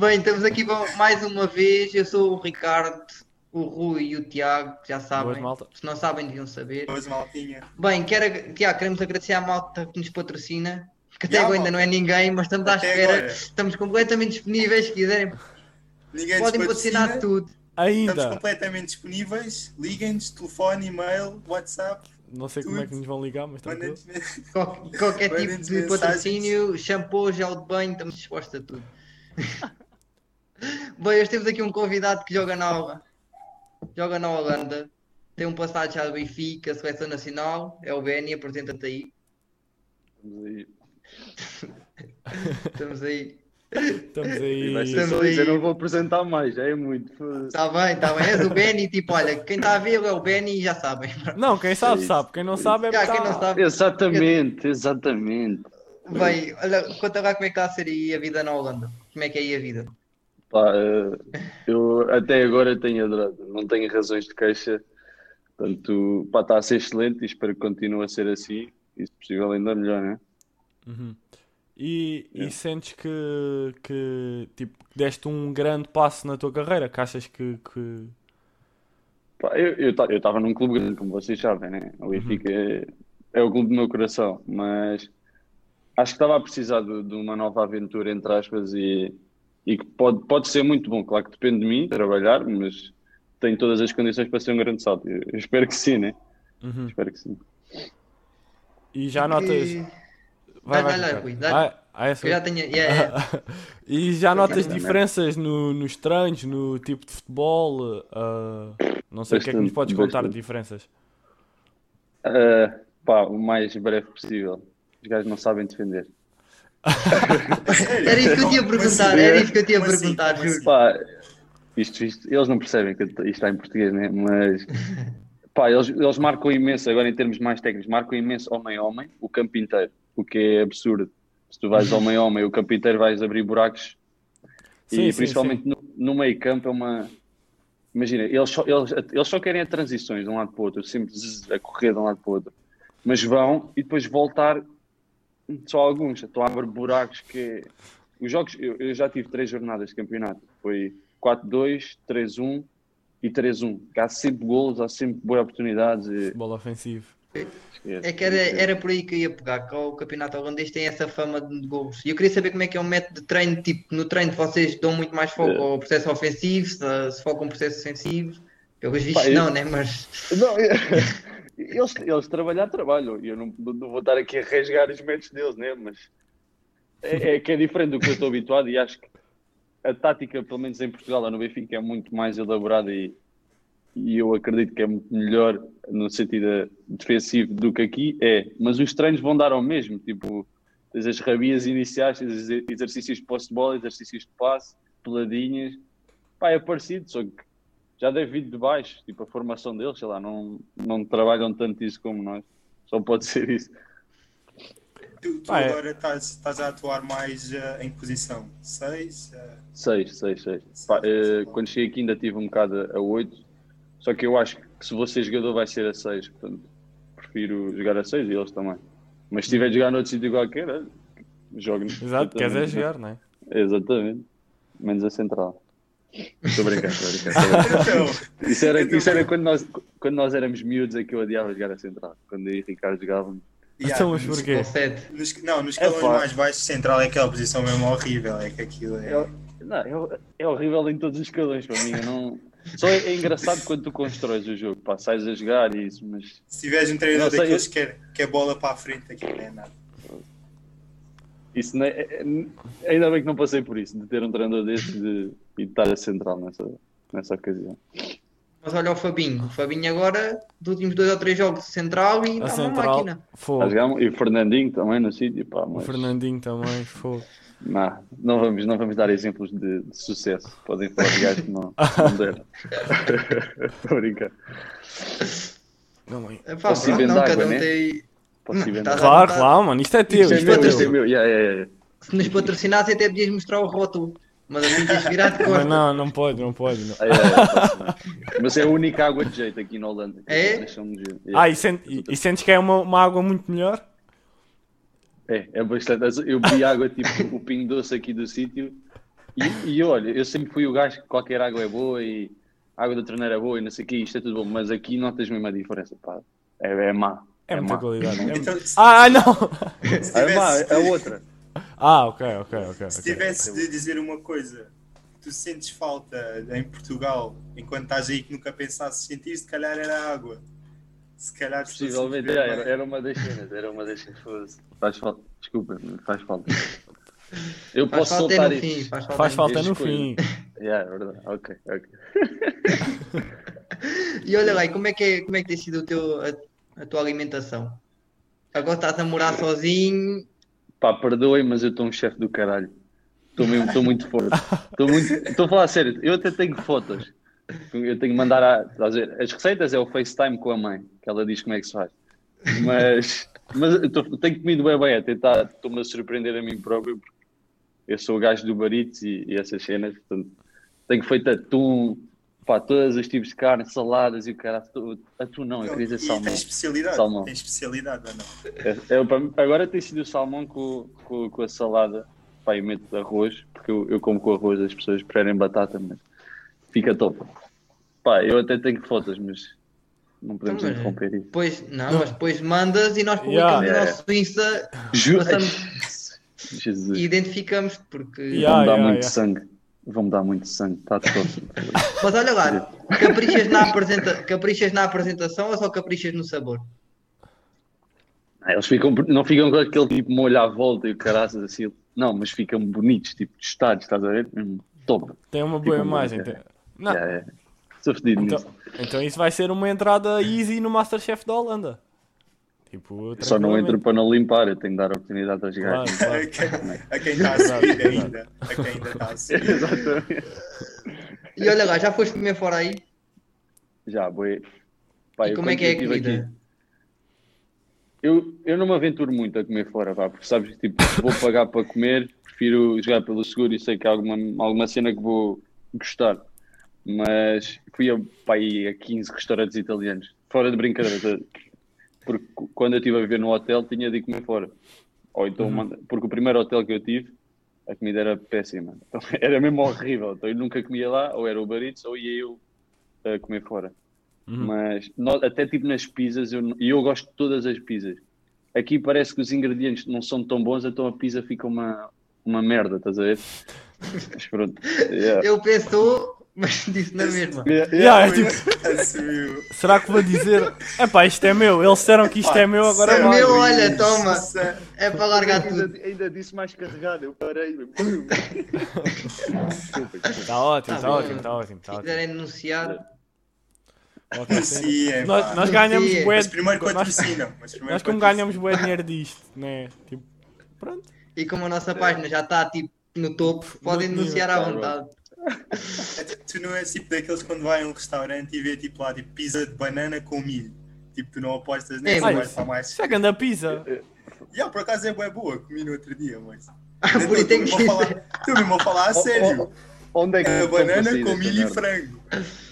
Bem, estamos aqui mais uma vez. Eu sou o Ricardo, o Rui e o Tiago, que já sabem. Boas, malta. Se não sabem, deviam saber. Pois, maltinha. Bem, quero, Tiago, queremos agradecer à malta que nos patrocina. Que até agora ainda não é ninguém, mas estamos à Até espera. agora. Estamos completamente disponíveis. Se quiserem, Ninguém podem patrocinar patrocina. tudo. Estamos Ainda. completamente disponíveis. Liguem-nos, telefone, e-mail, WhatsApp. Não sei como é que nos vão ligar, mas tranquilo. Qual- qualquer tipo de patrocínio, shampoo, gel de banho, estamos dispostos a tudo. Bem, hoje temos aqui um convidado que joga na, joga na Holanda, tem um passado já do Benfica, seleção nacional, é o Benny, apresenta-te aí. Vamos aí. Estamos aí. Estamos vai aí. Estamos isso, eu aí. não vou apresentar mais, já é muito. Está bem, está bem. És o Benny, tipo, olha, quem está a ver é o Benny e já sabem. Não, quem sabe, É sabe. Quem não sabe é Já, quem não sabe. Exatamente, exatamente. Bem, olha, conta lá como é que está a ser aí a vida na Holanda. Como é que é aí a vida? Pá, eh, eu até agora tenho adorado, não tenho razões de queixa. Portanto, pá, está a ser excelente e espero que continue a ser assim. E se possível, ainda melhor, né? Uhum. E, e sentes que, que tipo, deste um grande passo na tua carreira? Que achas que, que... Pá, eu estava num clube grande, como vocês sabem, né? O Benfica é, é o clube do meu coração, mas acho que estava a precisar de, de uma nova aventura, entre aspas, e, e que pode, pode ser muito bom. Claro que depende de mim, trabalhar, mas tenho todas as condições para ser um grande salto. Eu, eu espero que sim, né? Uhum. Espero que sim. E já notas. Que- Vai, vai, Ricardo. Rui, dá-lhe. Ah, ah, é só- já tenho. yeah, yeah. E já notas Também. diferenças no, nos treinos, no tipo de futebol? ah, não sei o que é que nos Bastante, podes contar de bastante. diferenças. Ah, pá, o mais breve possível. Os gajos não sabem defender. Era isso que eu tinha a perguntar, assim? era isso que eu tinha a assim? perguntar, juro. assim? Pá, isto, isto- eles não percebem que isto está em português, né? Mas pá, eles, eles marcam imenso, agora em termos mais técnicos, marcam imenso homem-homem, o campo inteiro, o que é absurdo. Se tu vais homem-homem, o campo inteiro vais abrir buracos Sim, e sim, principalmente no, no meio campo é uma. Imagina, eles só, eles, eles só querem a transições de um lado para o outro, sempre zzz, a correr de um lado para o outro. Mas vão e depois voltar só alguns. Estão a abrir buracos que. Os jogos, eu, eu já tive três jornadas de campeonato. Foi 4-2, 3-1 e 3-1. Que Há sempre golos, há sempre boas oportunidades. E... Futebol ofensivo. É que era, era por aí que eu ia pegar, que o campeonato holandês tem essa fama de gols. E eu queria saber como é que é um método de treino, tipo, no treino vocês dão muito mais foco É. ao processo ofensivo, se, se focam no processo defensivo. Pelos vistos não, né? Mas Não, eles, eles trabalhar, trabalham. E eu não, não vou estar aqui a rasgar os métodos deles, né? Mas é, é que é diferente do que eu estou habituado e acho que a tática, pelo menos em Portugal, lá no Benfica, é muito mais elaborada e, e eu acredito que é muito melhor no sentido defensivo do que aqui é. Mas os treinos vão dar ao mesmo, tipo, tens as rabias iniciais, tens os exercícios de posse de bola, exercícios de passe, peladinhas. Pá, é parecido, só que já deve vir de baixo, tipo a formação deles, sei lá, não, não trabalham tanto isso como nós. Só pode ser isso. Tu, tu Ah, é. agora estás, estás a atuar mais eh, em posição? 6? Seis, seis, seis. Pá, eh, quando cheguei aqui ainda tive um bocado a oito, só que eu acho que se ser jogador vai ser a seis, portanto prefiro jogar a seis e eles também. Mas se tiver de jogar noutro sítio qualquer, olha, jogo. Exato, queres é jogar, não é? Exatamente. Menos a central. Estou a brincar, estou a brincar. estou a brincar. Então, Isso era, Então, isso era quando, nós, quando nós éramos miúdos é que eu odiava jogar a central. Quando eu e o Ricardo jogávamos. yeah, Então, mas porquê? nos- não, nos escalões pá. mais baixos, central é aquela posição mesmo horrível. É que aquilo é. É, não, é, é horrível em todos os escalões para mim. eu não... Só é, é engraçado quando tu constróis o jogo, pá, sais a jogar e isso, mas Se tiveres um treinador sei, daqueles que quer, que é bola para a frente, aquilo não é nada. isso não é, é- é- ainda bem que não passei por isso, de ter um treinador desse de, e de estar a central nessa, nessa ocasião. Mas olha o Fabinho, o Fabinho agora, dos últimos dois ou três jogos de central e A dá uma central, máquina. Fogo. jogar- e o Fernandinho também no sítio, pá, O mas Fernandinho também, fogo. não, não, vamos, não vamos dar exemplos de, de sucesso. Podem falar de gajos que não, não deram. Estou a brincar. Não, mãe. Epá, Posso ir não, água, cada um né? tem. Posso Não, Claro, claro, mano, isto é teu, Isto é isto é é teu. meu. Yeah, yeah, yeah. Se nos patrocinasse até podias mostrar o rótulo. Mas tens de virar de Mas não, não pode, não pode. Não. Posso ver. Mas é a única água de jeito aqui na Holanda. É? Dizer. Ah, e, sente- e- e sentes que é uma, uma água muito melhor? É, é bastante. Eu bebi água tipo o pingo doce aqui do sítio E, e olha, eu sempre fui o gajo que qualquer água é boa e a água da torneira é boa e não sei o que, isto é tudo bom, mas aqui notas mesmo a diferença, pá. É, é má. É, muita má. qualidade. É- Então, se, Ah, não! se É má, é outra. Ah, ok, ok, ok. se ok. tivesse de dizer uma coisa que tu sentes falta em Portugal, enquanto estás aí que nunca pensasses sentir, se calhar era a água. Se calhar Possivelmente beber era, era uma das cenas, era uma das cenas. Faz falta, desculpa, faz falta. Eu Faz posso falta é soltar fim. Faz falta, Faz no falta no fim. Yeah, é verdade, ok, ok. E olha lá, e como é que, é, como é que tem sido o teu, a, a tua alimentação? Agora estás a morar sozinho. Pá, perdoem, mas eu estou um chefe do caralho. Estou estou muito forte. Estou muito, estou a falar a sério, eu até tenho fotos. Eu tenho que mandar a, a ver, as receitas é o FaceTime com a mãe, que ela diz como é que se faz. Mas, mas tô- tenho comido bem bem, a tentar, estou-me a surpreender a mim próprio, porque eu sou o gajo do Baritos e, e essas cenas, portanto, tenho feito atum, pá, todos os tipos de carne, saladas e o cara, atum não, eu queria dizer salmão. tem especialidade. Salmão. Tem especialidade ou não? É, é, para mim- agora tem sido o salmão com, com, com a salada. Pá, eu meto arroz, porque eu, eu como com arroz, as pessoas preferem batata, mas fica top. Pá, eu até tenho fotos, mas não podemos Então, mas- interromper isso. Depois, não, mas depois mandas e nós publicamos Yeah. no nosso Insta Ju- Passamos- Jesus, e identificamos porque. Yeah. yeah, muito yeah. sangue. Vão-me dar muito sangue, está. Mas olha lá, caprichas na, apresenta... caprichas na apresentação ou só caprichas no sabor? Eles ficam, não ficam com aquele tipo molho à volta e o caraças assim. Não, mas ficam bonitos, tipo, tostados, estás a ver? Top. Tem uma boa imagem. é. tem- Não, Yeah, yeah. Sou fedido então, nisso. então isso vai ser uma entrada easy no Masterchef da Holanda. Tipo, Só não entro para não limpar, eu tenho que dar oportunidade aos Claro, gajos. claro. A quem- a quem está a seguir ainda. A quem ainda está a seguir. Exatamente. E olha lá, já foste comer fora aí? Já, boi. Pá, e como é que é a comida? aqui- Eu, eu não me aventuro muito a comer fora, pá, porque sabes, tipo, se vou pagar para comer, prefiro jogar pelo seguro e sei que há alguma, alguma cena que vou gostar. Mas fui a, pá, aí a 15 restaurantes italianos, fora de brincadeira? Porque quando eu estive a viver no hotel tinha de ir comer fora. Ou então, manda- porque o primeiro hotel que eu tive, a comida era péssima. Então, era mesmo horrível. Então eu nunca comia lá, ou era o Barito, ou ia eu a comer fora. Uhum. Mas no- até tipo nas pizzas, eu, e eu gosto de todas as pizzas. Aqui parece que os ingredientes não são tão bons, então a pizza fica uma, uma merda, estás a ver? Mas pronto. Yeah. Eu pensou, mas disse na mesma. Yeah, Yeah, é Assumiu. tipo, Assumiu. será que vou dizer? Epá, isto é meu. Eles disseram que isto é meu, agora É meu, olha, toma. é- É para largar tudo. Ainda, ainda disse mais carregado, eu parei. Está ótimo, está Tá ótimo, está ótimo. Tá Se ótimo. quiserem denunciar, Ok, sim. É, Nós, pá. nós ganhamos Sim. bué Mas primeiro nós, patrocinam. Mas primeiro nós como ganhamos bué dinheiro disto, né? Tipo, pronto. e como a nossa página já está tipo no topo, podem nível, denunciar à tá vontade. Tu não és tipo daqueles quando vai a um restaurante e vê tipo lá tipo pizza de banana com milho. Tipo, tu não apostas nessa, mas- vai para mais. Isso é grande pizza. Yeah, por acaso é bué boa, comi no outro dia, mas. Por isso tem que Estou mesmo a falar- estou mesmo a falar a sério. Onde é que para banana com milho e frango.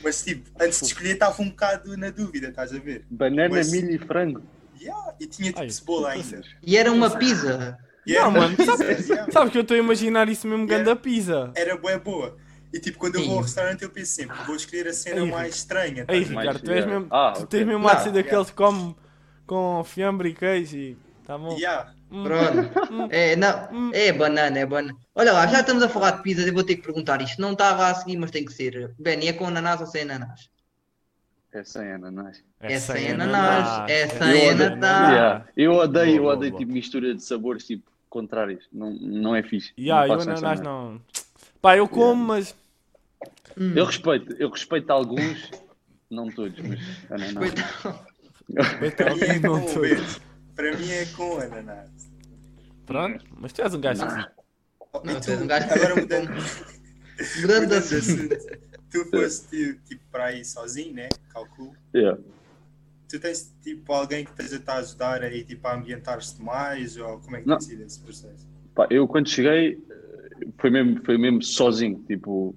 Mas tipo, antes de escolher estava um bocado na dúvida, estás a ver? Banana, Mas- milho e frango. Yeah, e tinha tipo Ai, cebola ainda. E era uma pizza. E era Não, mano, pizza, sabe- yeah. Sabes que eu estou a imaginar isso mesmo Yeah. grande pizza. Era bué boa. E tipo, quando eu vou ao restaurante eu penso sempre, vou escolher a cena Ei, mais estranha. A ver? Ricardo, tu és mesmo, Ah, tu tens mesmo Não, daqueles yeah. que come com fiambre e queijo e tá bom. Yeah. Hum, Pronto. É, não, é banana, é banana. Olha lá, já estamos a falar de pizzas, eu vou ter que perguntar isto. Não estava a seguir, mas tem que ser. Benny, é com ananás ou sem ananás? É sem ananás. É sem ananás, é sem Eu ananás. odeio, tá. yeah. eu odeio, eu odeio tipo mistura de sabores tipo contrários. Não, não é fixe. Yeah, não eu ananás não. Pá, eu como, mas. Hum. Eu respeito, eu respeito alguns, não todos, mas ananás. Mim é Então, não verde. Para mim é com ananás. Pronto, mas tu és um gajo. Oh, Não, tu és um gajo- agora mudando, Mudando de mudando de assunto. assunto. Tu foste tipo para aí sozinho, né? Calculo. Yeah. Tu tens tipo alguém que esteja a ajudar aí tipo a ambientar-te mais ou como é que Não. tem sido esse processo? Pá, eu quando cheguei foi mesmo, foi mesmo sozinho, tipo,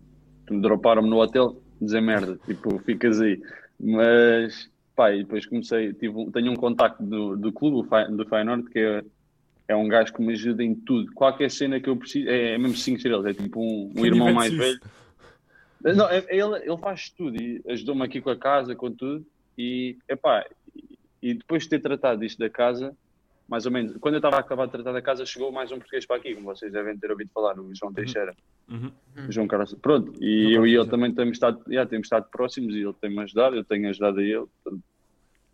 me droparam-me no hotel, dizer merda, tipo, ficas aí. Mas, pá, e depois comecei, tive, tenho um contacto do, do clube, do Feyenoord, que é é um gajo que me ajuda em tudo. Qualquer cena que eu preciso, é, é mesmo 5 estrelas, é tipo um, um irmão mais suíço. velho. Não, é- ele, ele faz tudo e ajudou-me aqui com a casa, com tudo. E, epá, e depois de ter tratado isto da casa, mais ou menos, quando eu estava a acabar de tratar da casa, chegou mais um português para aqui, como vocês devem ter ouvido falar, o João Teixeira. Uhum. O João Carlos. Pronto, e João eu e ele também temos estado, já, temos estado próximos e ele tem-me ajudado, eu tenho ajudado a ele. portanto,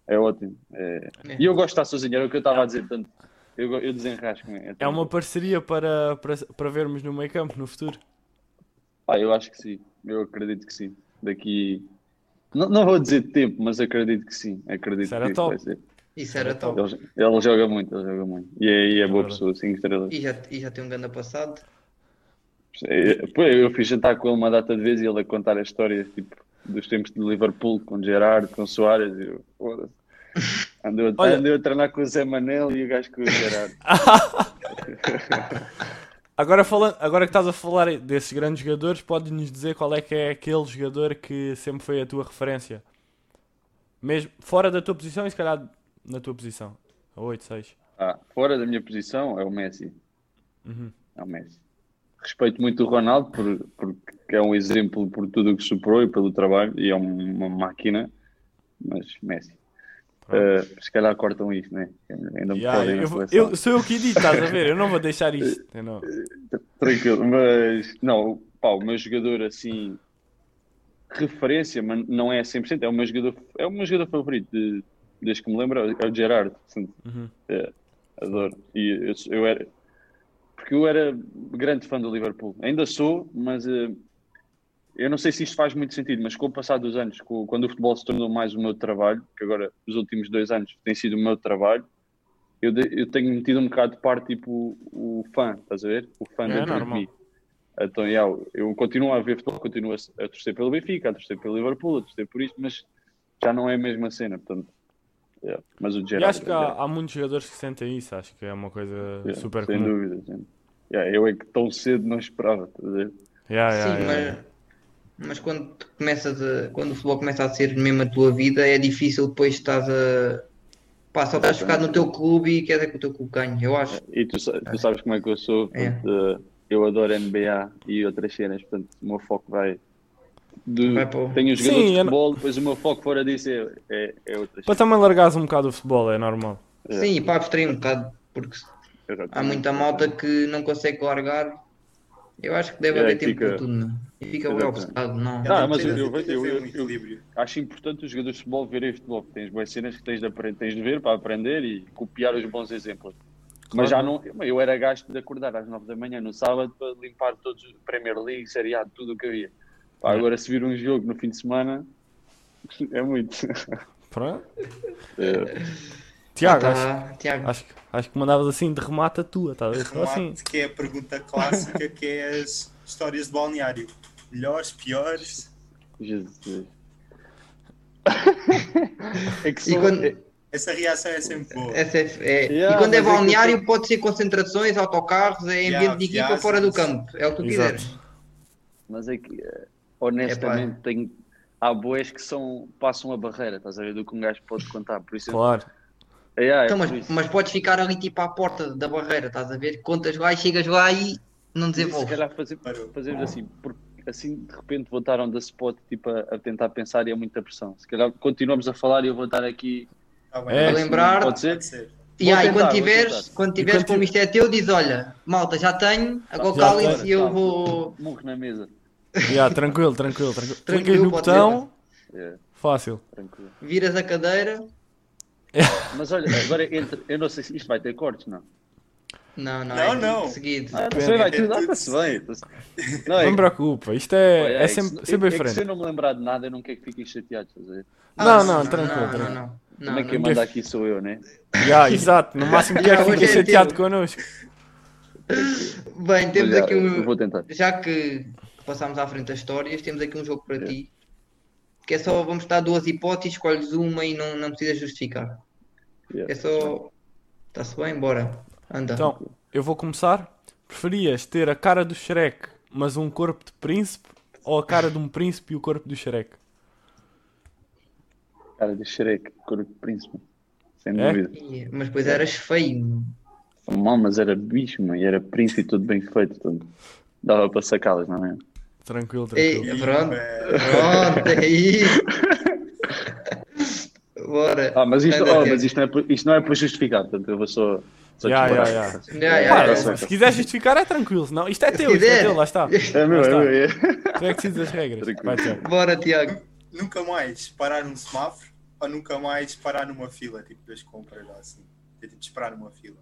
é ótimo. É- É. E eu gosto de estar sozinho, era o que eu estava a dizer, portanto, eu, eu desenrasco-me. É tão uma bom. parceria para, para, para vermos no meio campo no futuro. Ah, eu acho que sim, eu acredito que sim. Daqui. Não, não vou dizer tempo, mas acredito que sim. Acredito Isso era que top. vai ser. Isso era top. Ele, ele joga muito, ele joga muito. E é, e é boa pessoa, 5 estrelas. E já, e já tem um grande passado. É, pô, Eu fiz jantar com ele uma data de vezes e ele a contar as histórias tipo, dos tempos de Liverpool, com Gerard, com Soares. E eu, foda-se. Andou, a- andou a treinar com o Zé Manel e o gajo com o Gerard. Agora, falando, agora que estás a falar desses grandes jogadores, podes-nos dizer qual é que é aquele jogador que sempre foi a tua referência? Mesmo fora da tua posição e se calhar na tua posição. A 8, 6. Ah, fora da minha posição é o Messi. Uhum. É o Messi. Respeito muito o Ronaldo por, porque é um exemplo por tudo o que superou e pelo trabalho e é um- uma máquina, mas Messi. Eh, se calhar cortam isto, né? Ainda me Yeah, podem eu, eu- sou eu que edito, estás a ver? Eu não vou deixar isto. não. Tranquilo, mas não, pá, o meu jogador assim, referência, mas não é 100%, é o meu jogador, é o meu jogador favorito de- desde que me lembro, é o Gerard. portanto, Uhum. é, adoro. E eu, eu era, porque eu era grande fã do Liverpool, ainda sou, mas eh, eu não sei se isto faz muito sentido, mas com o passar dos anos, com- quando o futebol se tornou mais o meu trabalho, que agora os últimos dois anos tem sido o meu trabalho, eu, de- eu tenho metido um bocado de parte tipo o fã, estás a ver? O fã É dentro normal. de mim. Então, yeah, eu continuo a ver futebol, continuo a, a torcer pelo Benfica, a torcer pelo Liverpool, a torcer por isto, mas já não é a mesma cena, portanto. Yeah. Mas o E Gerard, acho que há, há muitos jogadores que sentem isso. Acho que é uma coisa yeah, super sem comum. dúvida. sim. Yeah, eu é que tão cedo não esperava, ver? Yeah, Sim, yeah, yeah. mas, mas quando tu começas a, quando o futebol começa a ser mesmo a tua vida, é difícil depois estás a. Pá, só estás focado no teu clube e queres é que o teu clube ganhe, eu acho. E tu, tu sabes como é que eu sou, É. portanto, eh, eu adoro NBA e outras cenas, portanto, o meu foco vai. O- Tenho os Sim, jogadores de não- futebol, depois o meu foco fora disso é, é, é outras Para também largares um bocado o futebol, é normal. É. Sim, e para abstrair um bocado, porque há muita malta que não consegue largar. Eu acho que deve É, haver tempo fica- para tudo, não? E fica bem obcecado, não. Ah, mas que eu- eu- eu- eu- um equilíbrio. Acho importante os jogadores de futebol verem futebol. Tens boas cenas que tens de, apre- tens de ver para aprender e copiar os bons exemplos. Mas já não, eu era gasto de acordar às 9 da manhã no sábado para limpar todos os Premier League, Série A, tudo o que havia. Pá, É. agora se vir um jogo no fim de semana é muito. Pronto. É, Tiago, Ah, acho, tá, Tiago. acho, que- acho que mandavas assim de remate a tua, estás a ver? Só assim. Remate, que é a pergunta clássica, que é as histórias de balneário. Melhores, piores. Jesus. é que E só- quando- é- Essa reação é sempre boa. Essa é- é- Yeah, e quando é é que balneário, pode ser concentrações, autocarros, é Yeah, ambiente de equipa viagens. fora do campo. É o que tu Exato. quiseres. Mas é que, honestamente, tem, há boés que são, passam a barreira, estás a ver, do que um gajo pode contar. Por isso, Claro. é, é, Então, por mas, isso. mas podes ficar ali tipo à porta da barreira, estás a ver? Contas lá e chegas lá e não se desenvolves. calhar fazer, fazemos assim, porque assim de repente on the spot tipo, a, a tentar pensar e é muita pressão. Se calhar continuamos a falar e eu vou estar aqui. Tá bem. É. Para lembrar, Pode ser? Pode ser. e aí, tentar, quando tiveres, quando tiveres quando como isto é teu, diz: Olha, malta, já tenho, agora Já calem-se tenho. e eu vou. Murro na mesa. Yeah, tranquilo, tranquilo, tranquilo. Tranquilo, Clicas no botão, É, fácil. tranquilo. Viras a cadeira. Mas olha, agora entre, eu não sei se isto vai ter cortes, não. Não, não, Não, é não. seguido. Ah, não sei, vai É tudo. Ah, bem. Não, é, Não me preocupa, isto é, olha, é que sempre, se- sempre é que se eu diferente. não me lembrar de nada, eu não quero que fiquem chateados. Não, Ah, não, tranquilo, não, tranquilo. não, não, Como é não, que não. manda aqui sou eu, né? Yeah, exato, no máximo quer Yeah, que hoje fique é chateado connosco. Bem, temos já, aqui um. Vou tentar. Já que passámos à frente das histórias, temos aqui um jogo para ti. Que é só, vamos dar duas hipóteses, escolhes uma e não, não precisas justificar. Yeah. É só. Está-se bem? Bora. Anda. Então, eu vou começar. Preferias ter a cara do Shrek, mas um corpo de príncipe, ou a cara de um príncipe e o corpo do Shrek? Cara de Shrek, cor de príncipe. Sem É? dúvida. Mas depois eras feio. mal, mas era bicho, mano, e era príncipe e tudo bem feito. Tudo. Dava para sacá-las, não é? Tranquilo, Ei, tranquilo. pronto, É, pronto, é isso. Bora. Ah, mas isto, oh, mas isto, não é, isto não é para justificar, portanto eu vou só. só. Ya, ya, Pá, ya. sei. se quiser justificar é tranquilo, senão isto é teu, isto é teu, lá está. É meu, é meu, é. Tu é que decides as regras. Vai, Tiago. Bora, Tiago. nunca mais parar num semáforo ou nunca mais parar numa fila, tipo das compras lá assim. Ter tipo de esperar numa fila.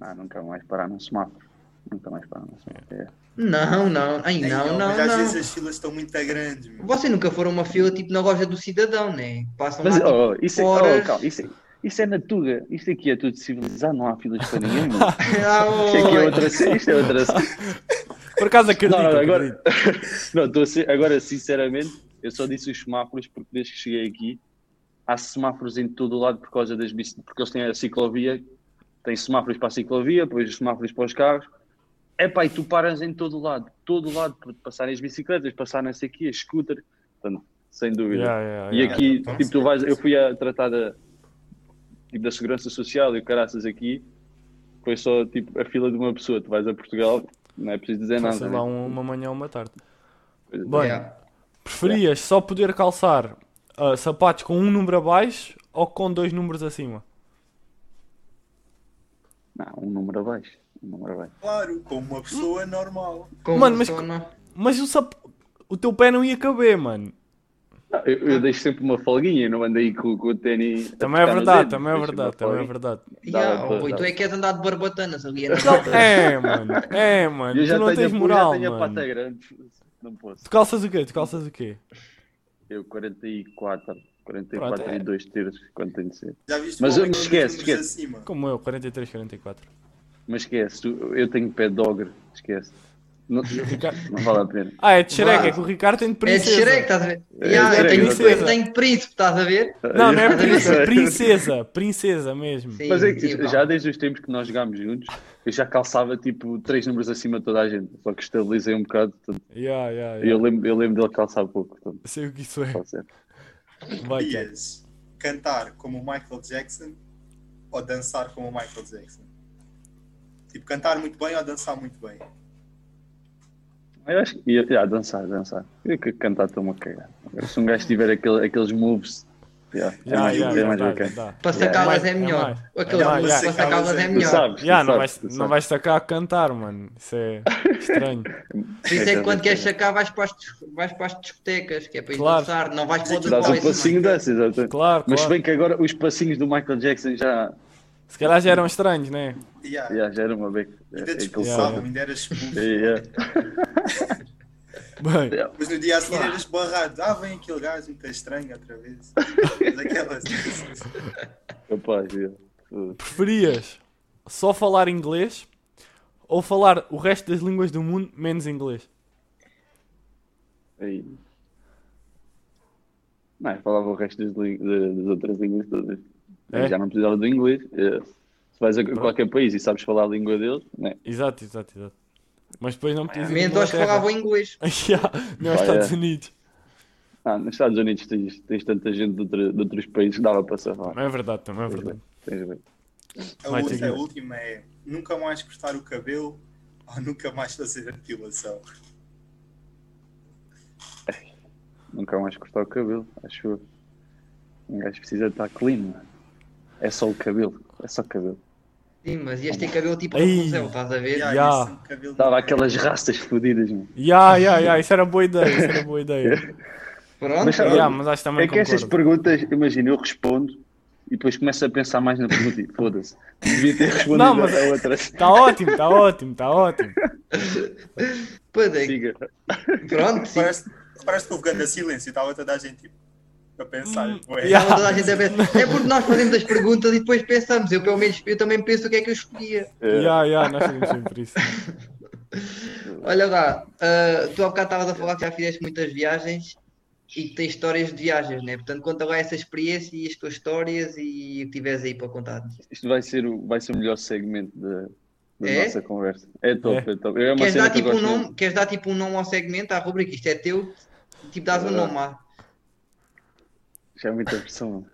Ah, nunca mais parar num semáforo. Nunca mais parar num semáforo. É. Não, não. Ai, Ei, não, não, mas às vezes não. as filas estão muito grandes, meu. Você nunca foram uma fila tipo na loja do cidadão, né? Passam Mas lá tipo, oh, isso, é, horas. oh, calma, isso, é, isso é na Tuga. Isto aqui é tudo civilizado, não há filas para ninguém. Ah, Isto aqui é oi. outra cena. Isto é outra cena. Por acaso acredito, Não, não, agora, acredito. não, ser- agora, sinceramente, eu só disse os semáforos porque desde que cheguei aqui há semáforos em todo o lado por causa das bici, porque eles têm a ciclovia, tem semáforos para a ciclovia, depois os semáforos para os carros. É pá, e tu paras em todo o lado, todo o lado, para passarem as bicicletas, passar não sei aqui, a scooter, portanto, sem dúvida. Ya, ya, E ya. aqui, então, tipo, tu vais, eu fui a tratar da, tipo, da segurança social e o caraças aqui, foi só tipo a fila de uma pessoa. Tu vais a Portugal, não é preciso dizer Passas nada. lá né? um- uma manhã ou uma tarde. É. Bem, Yeah. preferias só poder calçar ah, sapatos com um número abaixo ou com dois números acima? Não, um número abaixo. Abaixo. Claro, como uma pessoa normal. Como Mano, mas não- Mas o, sap... o teu pé não ia caber, mano. Não, eu, eu deixo sempre uma folguinha, não ando aí com, com o ténis. a Também é verdade, também é verdade, também é verdade. Yeah, oh, tu é que queres andar de barbatanas ali. a Não, é, mano. É, mano. Eu Tu já não tenho, tens a- moral, já tenho a mano. pata grande, não posso. Tu calças o quê? Tu calças o quê? Eu 44, 44 Pronto, é. e 2 tiros quando tem de ser. Já viste Mas eu- números esquece. acima? Como eu, 43, 44. Mas esquece, tu- eu tenho pé de ogre, esquece. Não, não vale a pena. Ah, é de Shrek, Vá. é que o Ricardo tem de É de princesa. Shrek, estás a ver? É Yeah, eu tenho, eu tenho príncipe, estás a ver? Não, não é Estás a ver? princesa, princesa, princesa mesmo. Sim, Mas é que sim, já desde os tempos que nós jogámos juntos, eu já calçava tipo três números acima de toda a gente. Só que estabilizei um bocado. portanto, Yeah, yeah, Eu, yeah. lembro, eu lembro dele calçar pouco. Portanto, Sei o que isso é. pode ser. Vai, Tiago. Ias cantar como o Michael Jackson ou dançar como o Michael Jackson? Tipo, cantar muito bem ou dançar muito bem? Eu acho que ia, ia dançar, dançar. Eu que cantar estou-me a cagar. Agora, se um gajo tiver aquele, aqueles moves, yeah, é Já, mais, já, é já mais dá, bacana. Para sacá-las mais- é é melhor. mais. Aquele É mais, para sacá-las é Tu melhor. sabes, tu Já, não sabes, vais, não sabes. vais sacar a cantar, mano. Isso é estranho. Por isso é que quando queres sacar vais para as, vais para as discotecas, que é para ir Claro. dançar, não vais para o Dás Dás um passinho desse, exatamente. Claro, Mas se claro. bem que agora os passinhos do Michael Jackson já, Se calhar já eram estranhos, né? Yeah. já, já era uma. É, Ainda te expulsavam, Yeah. ainda eras expulso. Bem, Mas no dia a seguir eras barrado. Ah, vem aquele gajo muito estranho outra vez. Mas aquelas. Capaz, é. preferias só falar inglês ou falar o resto das línguas do mundo menos inglês? Aí. Não, eu falava o resto das, das outras línguas todas. É? Já não precisava do inglês. É. Se vais a qualquer país e sabes falar a língua deles, né? Exato, exato, exato. Mas depois não Menos aos que falavam inglês. yeah, não aos Vai, Estados é. Unidos. Ah, nos Estados Unidos tens, tens tanta gente de, outra- de outros países que dava para safar. É verdade, também é verdade. Tens bem. A, Vai, outra, a última é nunca mais cortar o cabelo ou nunca mais fazer a depilação. Nunca mais cortar o cabelo, acho eu. Um gajo precisa estar clean, mano. É só o cabelo, é só o cabelo. Sim, mas ias ter cabelo tipo Ei. Rapunzel, estás a ver? Yeah, Yeah. um Dava aquelas rastas fodidas, mano. Ya, ya, ya, isso era boa ideia, isso era boa ideia. Pronto, Mas. Ya, mas acho que também É que essas perguntas, imagina, eu respondo e depois começo a pensar mais na pergunta e foda-se. Devia ter respondido Não, mas- a outra. Está ótimo, está ótimo, está ótimo. Pois é, pronto, sim. Reparaste, reparaste que houve grande silêncio e estava toda a gente tipo, a pensar. Hum, "Ué, yeah. A gente a ver. É porque nós fazemos as perguntas e depois pensamos. Eu, pelo menos, eu também penso o que é que eu escolhia. É, Ya, ya, nós fazemos sempre isso. Olha lá, ah, tu há bocado estavas a falar que já fizeste muitas viagens e que tens histórias de viagens, né? Portanto, conta lá essa experiência e as tuas histórias e o que tiveres aí para contar. Isto vai ser, o, vai ser o melhor segmento da, da É? nossa conversa. É top, É. é, top. É uma Queres cena dar, que tipo um nome, queres dar tipo um nome ao segmento, à rubrica? Isto é teu, tipo dás um É. nome lá. É muita pressão.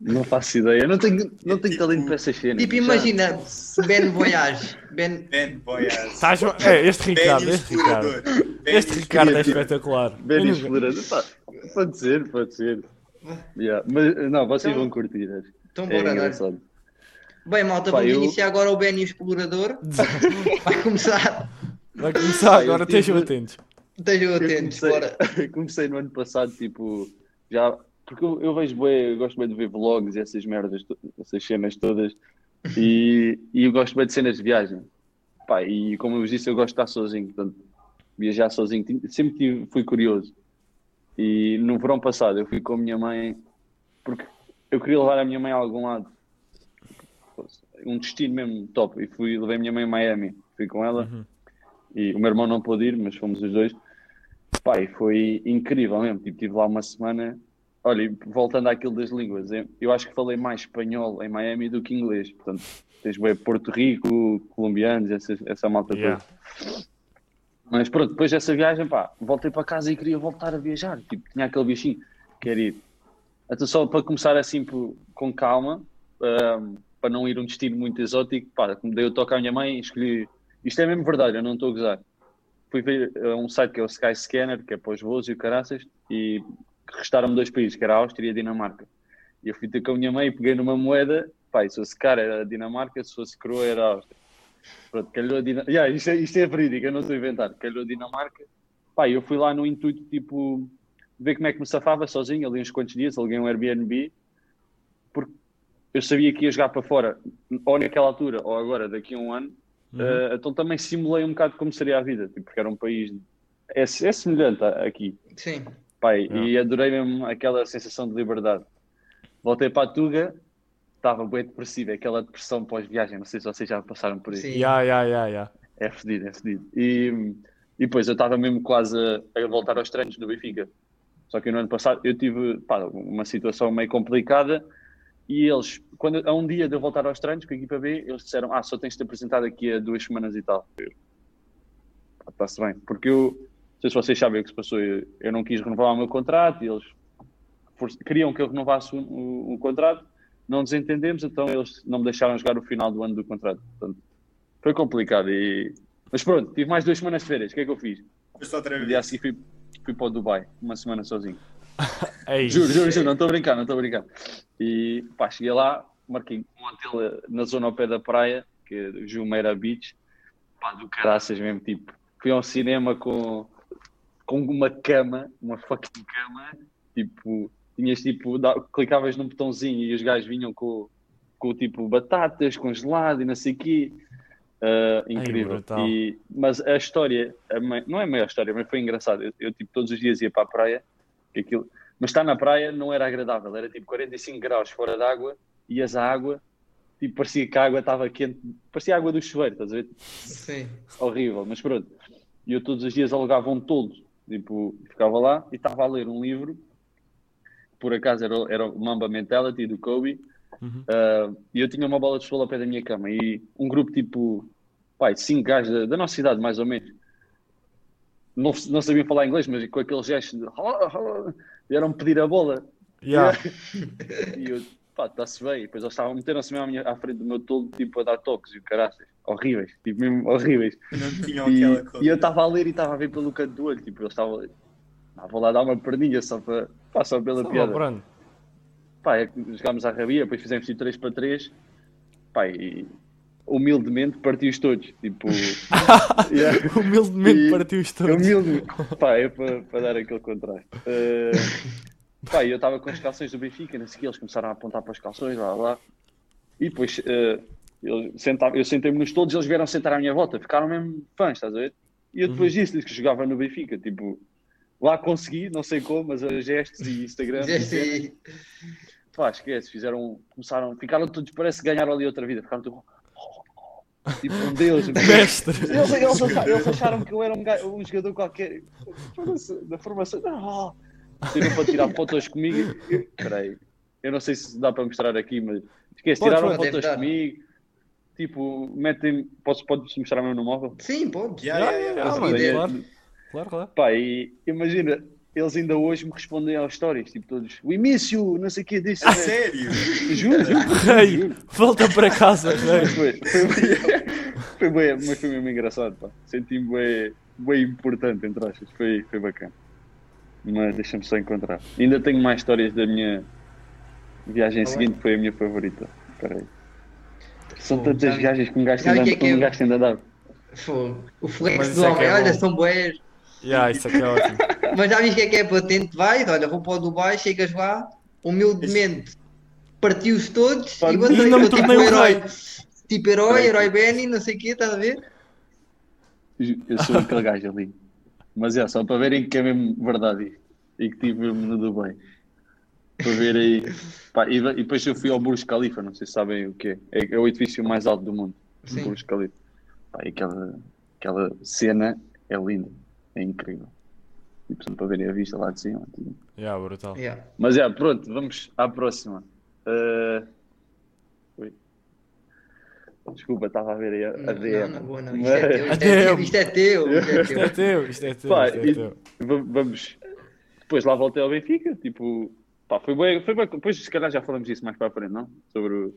Não faço ideia. Eu não tenho, não tenho Tipo- talento para essas cenas. Tipo, Já- imagina, Ben Voyage. Ben... Ben Boyaz. Estás- É, este Ben Ricardo, este Ricardo. explorador. Ben Este Ricardo é explorador. espetacular. Eu nunca- explorando. Pá, pode ser, pode ser. Yeah. Mas, não, vocês Então- vão curtir. acho. Então É bora dar. engraçado. Bem, malta, Pá, vamos eu- iniciar agora o Ben e o Explorador. Vai começar. Vai começar Pá, agora, tive- estejam atentos. Estejam atentos, comecei, bora. comecei no ano passado, tipo, já. Porque eu, eu vejo bem, eu gosto bem de ver vlogs e essas merdas, essas cenas todas. E, e eu gosto bem de cenas de viagem. Pá, e como eu vos disse, eu gosto de estar sozinho, portanto, viajar sozinho. Sempre tive- fui curioso. E no verão passado eu fui com a minha mãe, porque eu queria levar a minha mãe a algum lado. Um destino mesmo top. E fui, levei a minha mãe a Miami. Fui com ela. Uhum. E o meu irmão não pôde ir, mas fomos os dois. Pai, foi incrível mesmo. Tipo, estive lá uma semana. Olha, e voltando àquilo das línguas, eu- acho que falei mais espanhol em Miami do que inglês. Portanto, tens bem Porto Rico, colombianos, essa, essa malta Yeah. toda. Mas pronto, depois dessa viagem, pá, voltei para casa e queria voltar a viajar. Tipo, tinha aquele bichinho, quero ir. Então, só para começar assim por- com calma, ahm, para não ir a um destino muito exótico, pá, dei o toque à minha mãe, escolhi. Isto é mesmo verdade, eu não estou a gozar. Fui ver eh, um site que é o Skyscanner, que é para os voos e o caraças, e restaram-me dois países, que era a Áustria e a Dinamarca. E eu fui ter com a minha mãe e peguei numa moeda, e se fosse cara era a Dinamarca, se fosse coroa era a Áustria. Pronto, calhou a Dinamarca. Yeah, isto, é, isto é verídico, eu não estou a inventar. Calhou a Dinamarca. Pá, eu fui lá no intuito, tipo, ver como é que me safava sozinho, ali uns quantos dias, aluguei um Airbnb, porque eu sabia que ia jogar para fora, ou naquela altura, ou agora, daqui a um ano, Uhum. eh, então também simulei um bocado como seria a vida, tipo, porque era um país. É, é semelhante a- aqui, Sim. pai, e adorei mesmo aquela sensação de liberdade. Voltei para a Tuga, estava bem depressivo, aquela depressão pós-viagem, não sei se vocês já passaram por isso. Sim. Yeah, yeah, yeah, yeah. É fedido, é fedido. E, e depois eu estava mesmo quase a, a voltar aos treinos do Benfica. Só que no ano passado eu tive pá, uma situação meio complicada e eles, quando, a um dia de eu voltar aos treinos com a equipa B, eles disseram: Ah, só tens de te apresentar daqui a duas semanas e tal. Eu, Está-se bem. Porque eu, não sei se vocês sabem o que se passou, eu, eu não quis renovar o meu contrato e eles for- queriam que eu renovasse o, o- o contrato, não nos entendemos, então eles não me deixaram jogar o final do ano do contrato. Portanto, foi complicado. E... Mas pronto, tive mais duas semanas de férias. O que é que eu fiz? Mas outra No vez. dia a seguir fui, fui para o Dubai, uma semana sozinho. Ei, Juro, juro, juro, não estou a brincar, não estou a brincar. E pá, cheguei lá, marquei um hotel eh, na zona ao pé da praia, que é Jumeira Beach, pá, do caraças mesmo, tipo, fui ao cinema com, com uma cama, uma fucking cama, tipo, tinhas tipo, dá- clicavas num botãozinho e os gajos vinham com, com tipo batatas, congelado e não sei o quê. Ah, incrível. brutal. E- mas a história, a não é a maior história, mas foi engraçado. Eu, eu, tipo, todos os dias ia para a praia, aquilo, mas estar na praia não era agradável, era tipo 45 graus fora d'água, ias à água, tipo, parecia que a água estava quente, parecia a água do chuveiro, estás a ver? Sim. horrível, mas pronto. E eu todos os dias alugava um todo, tipo, ficava lá e estava a ler um livro, por acaso era, o- era o Mamba Mentality do Kobe, Uhum. ah, e eu tinha uma bola de futebol ao pé da minha cama e um grupo tipo, pai, cinco gajos da, da nossa idade, mais ou menos, não, não sabiam falar inglês, mas com aqueles gestos de vieram pedir a bola. Yeah. E eu, pá, está-se bem. E depois eles estavam meteram-se mesmo à, minha- à frente do meu tolo, tipo, a dar toques e o caraças. Horríveis, tipo, mesmo horríveis. Não tinham E, aquela coisa. e eu estava a ler e estava a ver pelo canto do olho, tipo, eles estavam. Ah, vou lá dar uma perninha só para, pá, só pela Só piada. Pá, é jogámos à rabia, depois fizemos tipo 3 para 3. Pá, e humildemente parti-os todos. Tipo, yeah. Humildemente E- partiu-os todos. humilde. Pá, é para, para dar aquele contraste. Eh, pá, e eu estava com as calções do Benfica, não sei o que, eles começaram a apontar para as calções, lá, lá. E depois eh, eles sentavam- eu sentei-me nos todos, eles vieram sentar à minha volta, ficaram mesmo fãs, estás a ver? E eu depois disse-lhes que jogava no Benfica, tipo, lá consegui, não sei como, mas a gestos e Instagram. e cenas. aí. Pá, esquece, fizeram, começaram, ficaram todos, parece que ganharam ali outra vida, ficaram todos, tipo um deus. Mestre. Eles, eles acharam, eles acharam que eu era um, ga- um jogador qualquer da formação. Não, Tiram para tirar fotos comigo. Espera aí, eu não sei se dá para mostrar aqui, mas esquece, Pode, tiraram pode, fotos comigo. Tipo, metem. Posso, pode mostrar mesmo no móvel? Sim, pode. Yeah, yeah, yeah. Ah. Claro, claro. Pá, e imagina, eles ainda hoje me respondem às histórias, tipo todos, o início, não sei o que disse. A sério? Juro, juro. Rei, volta para casa, rei. Foi, foi, foi, bem, mas foi mesmo engraçado, pá. Senti-me bem, bem importante, entre aspas. Foi, foi bacana. Mas deixa-me só encontrar. Ainda tenho mais histórias da minha viagem Tá seguinte, foi a minha favorita. Espera aí. São Pô, tantas já- viagens que um gajo de que é que um gajo. Fogo. O flex do é que homem, é olha, são boés. Yeah, isso aqui é ótimo. Mas já viste o que é que é patente? Vais, olha, vou para o Dubai, chegas lá, humildemente partiu-os todos e Partiu. você Ainda me tipo tornei um herói. rei. Tipo herói, herói Benny, não sei o quê, estás a ver? Eu sou aquele gajo ali. Mas é, só para verem que é mesmo verdade. E que estive mesmo no Dubai. Para ver aí. Pá, e, e depois eu fui ao Burj Khalifa, não sei se sabem o que é. É, é o edifício mais alto do mundo. o Sim. Burj Khalifa. Pá, e aquela, aquela cena é linda. É incrível. Tipo, só para verem a vista lá de cima. tipo. Yeah, brutal. Yeah. Mas é, pronto, vamos à próxima. Ah, ui. Desculpa, estava a ver aí a, a Não, DM. não, boa, não. Isto é teu, isto é teu, isto é teu. Isto é teu. teu, isto é teu, Pá, isto é e- teu. Va- vamos. Depois lá voltei ao Benfica, tipo. Pá, foi bem, foi bem. Depois, se calhar, já falamos disso mais para a frente, não? Sobre o.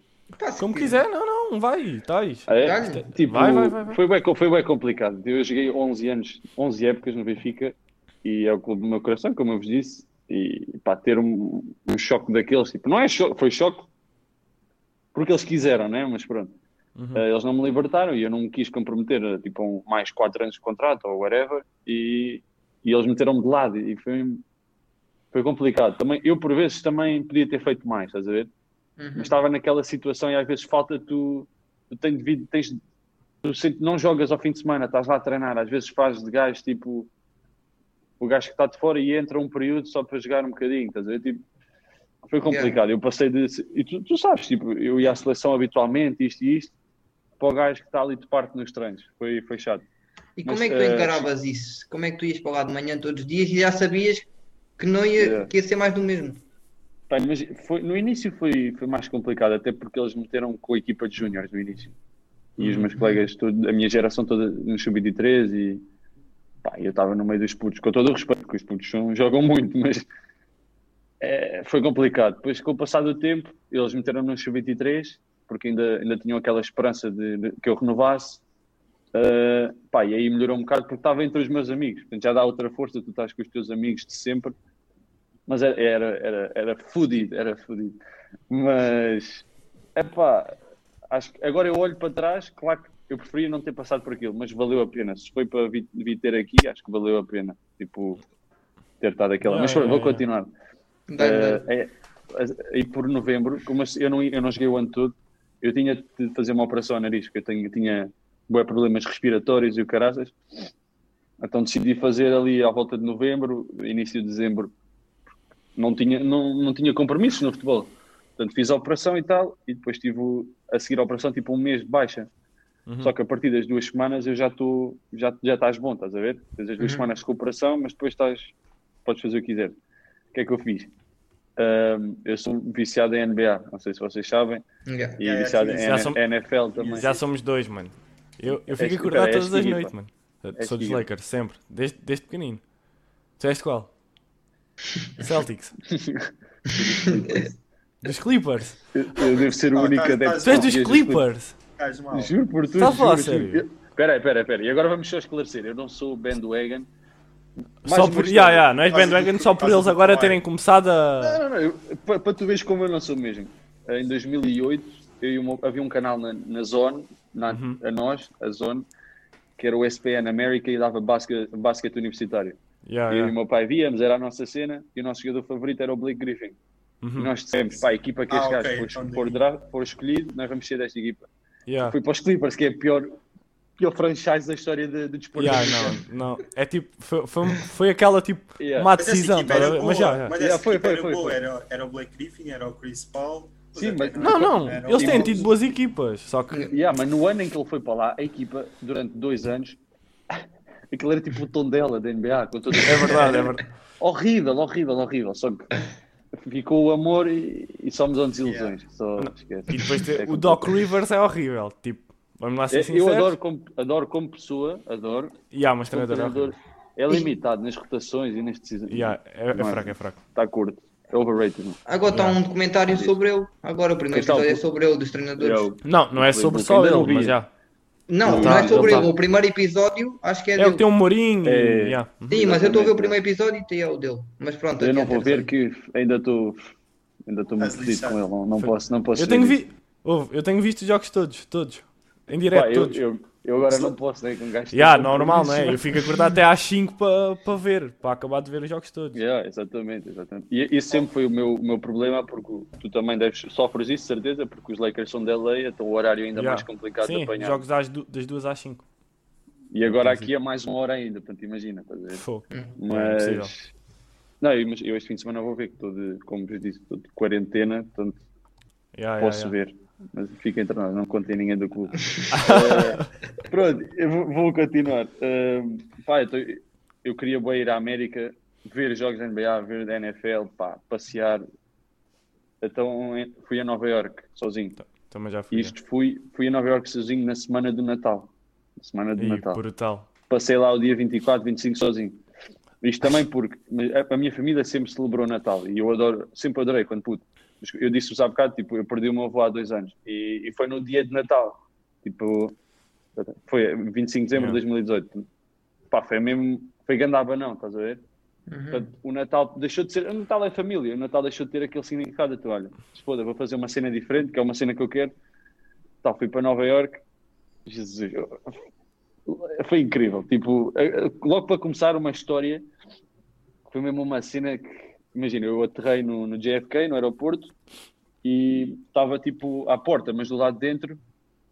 Se Como quiser. não, não, vai, tais. Ah, é? Dá-lhe. Tipo, Vai, vai, vai, vai. Foi, bem, foi bem complicado. Eu joguei 11 anos, 11 épocas no Benfica e é o clube do meu coração, como eu vos disse. E pá, ter um, um choque daqueles, tipo, não é choque, foi choque porque eles quiseram, né? Mas pronto. Uhum. Eh, eles não me libertaram e eu não me quis comprometer a tipo, um, mais 4 anos de contrato ou whatever. E, e eles meteram-me de lado e foi, foi complicado. Também, eu, por vezes, também podia ter feito mais, estás a ver? Uhum. mas estava naquela situação e às vezes falta tu, tu tens devido, tens, tu não jogas ao fim de semana, estás lá a treinar, às vezes fazes de gajo tipo o gajo que está de fora e entra um período só para jogar um bocadinho, estás a ver? Tipo, foi complicado, eu passei de e tu, tu sabes, tipo, eu ia à seleção habitualmente, isto e isto, para o gajo que está ali de parte nos treinos, foi, foi chato. E como Mas, é que tu eh, encaravas isso? Como é que tu ias para lá de manhã todos os dias e já sabias que não ia, Yeah. que ia ser mais do mesmo? Mas foi, no início foi, foi mais complicado, até porque eles meteram com a equipa de júniores no início. E os meus colegas, todo, a minha geração toda no sub-23 e pá, eu estava no meio dos putos, com todo o respeito, porque os putos são- jogam muito, mas é, foi complicado. Depois, com o passar do tempo, eles meteram no sub-23, porque ainda, ainda tinham aquela esperança de, de- que eu renovasse. Uh, pá, e aí melhorou um bocado porque estava entre os meus amigos. Portanto, já dá outra força, tu estás com os teus amigos de sempre. Mas era, era, era, fudido, era fudido. Mas, epá, acho que agora eu olho para trás, claro que eu preferia não ter passado por aquilo, mas valeu a pena. Se foi para vir, vir ter aqui, acho que valeu a pena. Tipo, ter estado aquela. Mas é, vou é. continuar. Eh, é, e por novembro, como eu não, eu não joguei o ano todo, eu tinha de fazer uma operação ao nariz, porque eu tinha bué problemas respiratórios e o caraças. Então decidi fazer ali à volta de novembro, início de dezembro. Não tinha, não, não tinha compromissos no futebol. Portanto, fiz a operação e tal, e depois tive a seguir a operação tipo um mês de baixa. Uhum. Só que a partir das duas semanas eu já estou, já, já estás bom, estás a ver? Tens as duas Uhum. semanas de recuperação, mas depois estás, podes fazer o que quiser. O que é que eu fiz? Ahm, eu sou viciado em NBA, não sei se vocês sabem, Yeah. e Yeah, viciado yeah, em já N- som- NFL também. Já somos dois, mano. Eu, eu fico És- acordado és todas as noites, mano. És Sou dos? Lakers, sempre. Desde, desde pequenino. Tu és qual? Celtics. Dos Clippers. Eu, eu devo ser o Ah, único tá- adepto. Tu és dos Clippers. Estás mal. Juro por tudo. Tá a falar sério? Espera aí, espera aí, espera. E agora vamos só esclarecer. Eu não sou bandwagon. Mais Só uma por. Yeah, yeah, não és bandwagon só por eles agora terem começado a. Não, não, não. Para, tu veres como eu não sou mesmo. Em 2008, eu e o meu- havia um canal na, na Zone, na, Uhum. a nós, a Zone, que era o SPN América e dava basquete, basquete universitário. Yeah, Eu e o yeah. meu pai víamos, era a nossa cena, e o nosso jogador favorito era o Blake Griffin. E Uhum. nós dissemos, pá, a equipa que Ah, este ok, gajo for, então for, daí. draft, for escolhido, nós vamos ser desta equipa. Yeah. Foi para os Clippers, que é a pior, pior franchise da história de, de desporto. Yeah, não, não. É tipo, foi, foi, foi aquela tipo, Yeah. má Mas decisão, tá a era boa, mas já, já. mas Yeah, foi, foi, era foi, foi. Era, era o Blake Griffin, era o Chris Paul. Sim, mas- Não, não, eles têm tido boas equipas, só que. Yeah, mas no ano em que ele foi para lá, a equipa, durante dois anos, aquilo era tipo o tom dela da NBA. Com todo... É verdade, é verdade. Horrível, horrível, horrível. Só que ficou o amor e, e somos as desilusões. Só esquece. E depois ter- É o Doc Rivers é horrível, tipo, vamos lá ser É, sinceros. Eu adoro como, adoro como pessoa, adoro. Yeah, mas Como treinador é. É limitado nas rotações e nas decisões. Yeah, é, é é. fraco, é fraco. Está curto. É overrated. mano. Agora está Yeah. um documentário sobre ele. Agora o primeiro Então, episódio é sobre ele, dos treinadores. Eu- Não, não é sobre só ele, mas já. Não, Ele não é sobre ele tá- O primeiro episódio acho que é É o dele. que tem um Mourinho É. yeah. Sim, mas eu estou a ver o primeiro episódio e é o dele. Mas pronto, Eu não adianta, vou ver que ainda estou ainda estou muito fedido lixado. com ele. Não, não posso, não posso Eu tenho, vi... Ouve, eu tenho visto os jogos todos, todos. Em direto, eu, todos. eu, eu agora não posso, né? Com um gajo tão normal, não é? Eu fico acordado até às 5 para pa ver, para acabar de ver os jogos todos. Yeah, exatamente, exatamente. E esse sempre foi o meu, o meu problema, porque tu também deves, sofres isso, certeza, porque os Lakers são da LA, então o horário é ainda Yeah. mais complicado de Sim, apanhar. jogos às du- das 2 às 5. E agora aqui é mais uma hora ainda, portanto imagina, estás a ver? Fogo. Mas. impossível. não, eu, eu este fim de semana vou ver que estou de, como vos disse, estou de quarentena, portanto Yeah, yeah, posso yeah. ver. Mas fica entre nós, não contém ninguém do clube. Eh, pronto, eu vou, vou continuar. Eh, pá, eu, tô- eu queria ir à América, ver jogos da NBA, ver da NFL, pá, passear. Então fui a Nova York sozinho. Também já fui. Isto fui, fui a Nova York sozinho na semana do Natal. Na semana do Ih, Natal. brutal. Passei lá o dia 24, 25 sozinho. Isto também porque a a minha família sempre celebrou Natal e eu adoro, sempre adorei quando puto. Eu disse-vos há bocado, tipo, eu perdi o meu avô há dois anos e, e foi no dia de Natal. Tipo, foi 25 de dezembro de 2018. Pá, foi mesmo, foi gandaba não, estás a ver? Uhum. Portanto, o Natal deixou de ser. O Natal é família, o Natal deixou de ter aquele significado. Tu, olha, se foda, vou fazer uma cena diferente, que é uma cena que eu quero. Tal, fui para Nova York. Jesus, foi incrível. Tipo, eh, logo para começar, uma história. Foi mesmo uma cena que, imagina, eu aterrei no, no JFK, no aeroporto, e estava tipo à porta, mas do lado de dentro,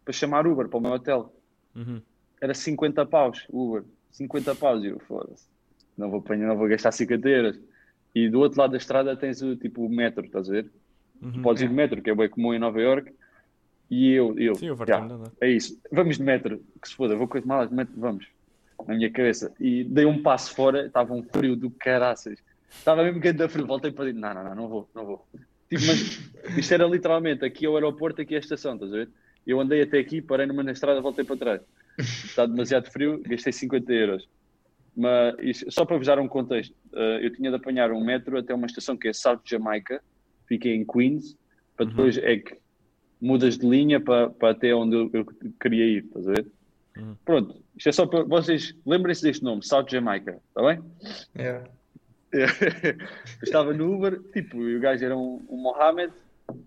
para chamar Uber para o meu hotel Uhum. era 50 paus, Uber. 50 paus. E eu, foda-se. Não vou apanhar, não vou gastar 50 euros. E do outro lado da estrada tens o tipo o metro, estás a ver? Uhum. Podes ir de metro, que é bem comum em Nova York. E eu, eu Sim, eu já, é isso. Vamos de metro, que se foda, vou com as malas de metro, vamos. Na minha cabeça. E dei um passo fora, estava um frio do caraças. Estava mesmo grande frio, voltei para dentro. Não, não, não, não vou, não vou. Tipo, mas isto era literalmente aqui é o aeroporto, aqui é a estação, estás a ver? Eu andei até aqui, parei numa na estrada, voltei para trás. Está demasiado frio, gastei 50 euros. Mas isto- só para vos dar um contexto, eh, eu tinha de apanhar um metro até uma estação que é South Jamaica, fiquei em Queens, para depois é que mudas de linha para, para até onde eu, eu queria ir, estás a ver? Uhum. Pronto, isto é só para vocês lembrem-se deste nome, South Jamaica, está bem? Yeah. Estava no Uber, tipo, e o gajo era um, um Mohamed,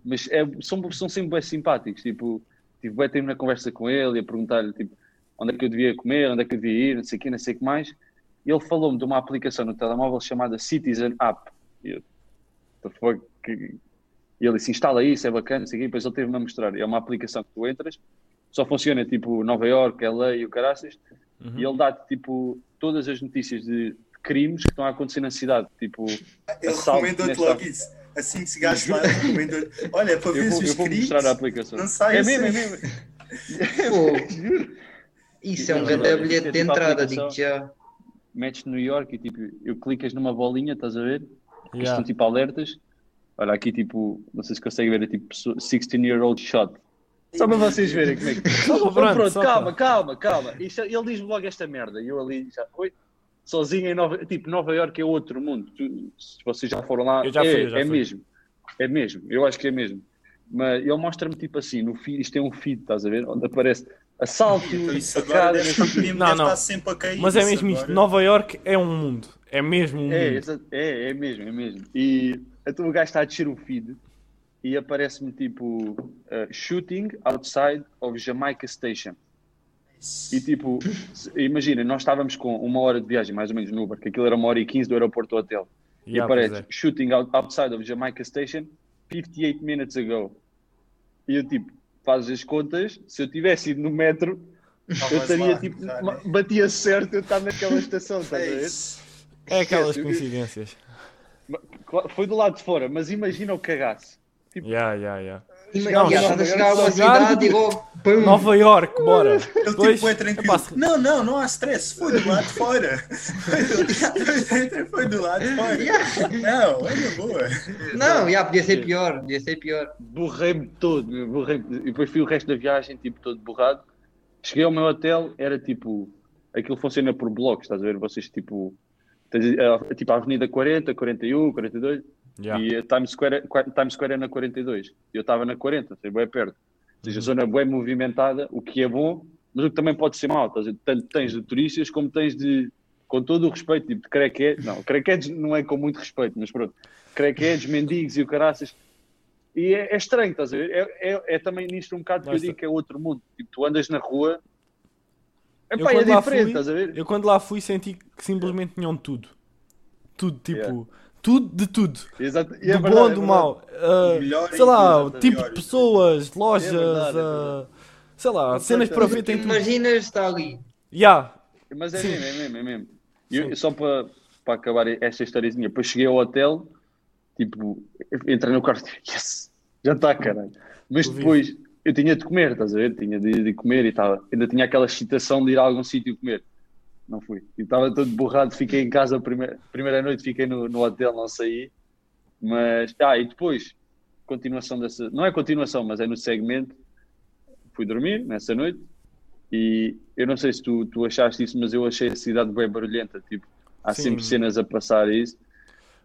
mas é, são, são sempre bem simpáticos, tipo, tive bem tempo na conversa com ele e a perguntar-lhe, tipo, onde é que eu devia comer, onde é que eu devia ir, não sei o que, não sei o que mais, e ele falou-me de uma aplicação no telemóvel chamada Citizen App, e eu, "The fuck?" Que- e ele disse, instala isso, é bacana, não sei o que, depois ele teve-me a mostrar, é uma aplicação que tu entras, só funciona, tipo, Nova York, LA e o caraças, Uhum. e ele dá-te, tipo, todas as notícias de crimes que estão a acontecer na cidade, tipo... Recomendou-te nesta- logo isso. Assim que chegaste lá, ele recomendou-te. Olha, para Eu ver os eu vou crimes. mostrar a aplicação. não sai é assim. mesmo, é mesmo. Fogo. Isso é um grande bilhete é de tipo a entrada, aplicação. digo já. Metes New York e tipo, eu clicas numa bolinha, estás a ver? Que Yeah. Estão tipo alertas. Olha, aqui tipo, não sei se consegue ver, é tipo 16-year-old shot. Só para vocês verem como é que. Só pronto, pronto, calma, calma, calma. Isto, é- ele diz-me logo esta merda. E eu ali já. Oi? Sozinho em Nova Tipo, Nova York é outro mundo. Tu- se vocês já foram lá, Eu já é, fui, eu já é fui. mesmo. É mesmo. Eu acho que é mesmo. Mas ele mostra-me tipo assim, no feed, isto é um feed, estás a ver? Onde aparece assalto, Então isso agora deve, não Não, deve não. estar sempre a cair. Mas é mesmo isto. agora. Nova York é um mundo. É mesmo um É, mundo. é, é mesmo, é mesmo. E então o gajo está a descer o feed e aparece-me tipo uh, shooting outside of Jamaica Station. E tipo, imagina, nós estávamos com uma hora de viagem, mais ou menos no Uber, que aquilo era uma hora e quinze do aeroporto ao hotel. E Yeah, pois aparece é. shooting out- outside of Jamaica Station 58 minutes ago. E eu tipo, fazes as contas, se eu tivesse ido no metro, eu estaria lá, tipo, né? batia certo eu estar naquela estação, estás a É ver? É aquelas eu- coincidências. Foi do lado de fora, mas imagina o cagaço. Tipo, Yeah, yeah, yeah. Não, uma cidade e logo. Pum. Nova York, bora. Ele Depois, tipo é se- Não, não, não há stress. Foi do lado de fora. Foi do lado de fora. Não, é na boa. Não, já podia ser pior. Podia ser pior. borrei-me todo, meu, borrei-me. E depois fui o resto da viagem, tipo, todo borrado. Cheguei ao meu hotel, era tipo aquilo funciona por blocos, estás a ver? Vocês tipo, tens, eh, tipo a Avenida 40, 41, 42 Yeah. e a Times Square, qua- Times Square é na 42. Eu estava na 40, sei, bem perto. Ou seja, a zona bem movimentada, o que é bom, mas o que também pode ser mau. Ver? Tanto tens de turistas como tens de, com todo o respeito, tipo de crackheads. Não, crackheads não é com muito respeito, mas pronto. Crackheads, mendigos e o caraças. E é, é estranho, estás a ver? É, é, é também nisto um bocado que eu digo que é outro mundo. Tipo, tu andas na rua. Eu Epá, é quando lá diferente, fui- estás a ver? Eu quando lá fui senti que simplesmente tinham tudo. Tudo, tipo, Yeah. Tudo de tudo. Exato. E do é bom, verdade, é do verdade. mau. Melhor sei lá, e o tipo de pessoas, lojas, É verdade, é ah, sei lá, cenas para ver tem. Imaginas, está ali. Yeah. Mas é Sim. mesmo, é mesmo, é mesmo. E eu- só para, para acabar esta historiazinha, depois cheguei ao hotel, tipo, entrei no quarto, yes, já está, caralho. Mas depois eu tinha de comer, estás a ver? Tinha de, de comer e tal. Ainda tinha aquela excitação de ir a algum sítio comer. Não fui. E estava todo borrado, fiquei em casa a primeira, primeira noite, fiquei no, no hotel, não saí. Mas, ah, e depois, continuação dessa, não é continuação, mas é no segmento, fui dormir nessa noite e eu não sei se tu, tu achaste isso, mas eu achei a cidade bem barulhenta, tipo, há Sim. sempre cenas a passar e isso.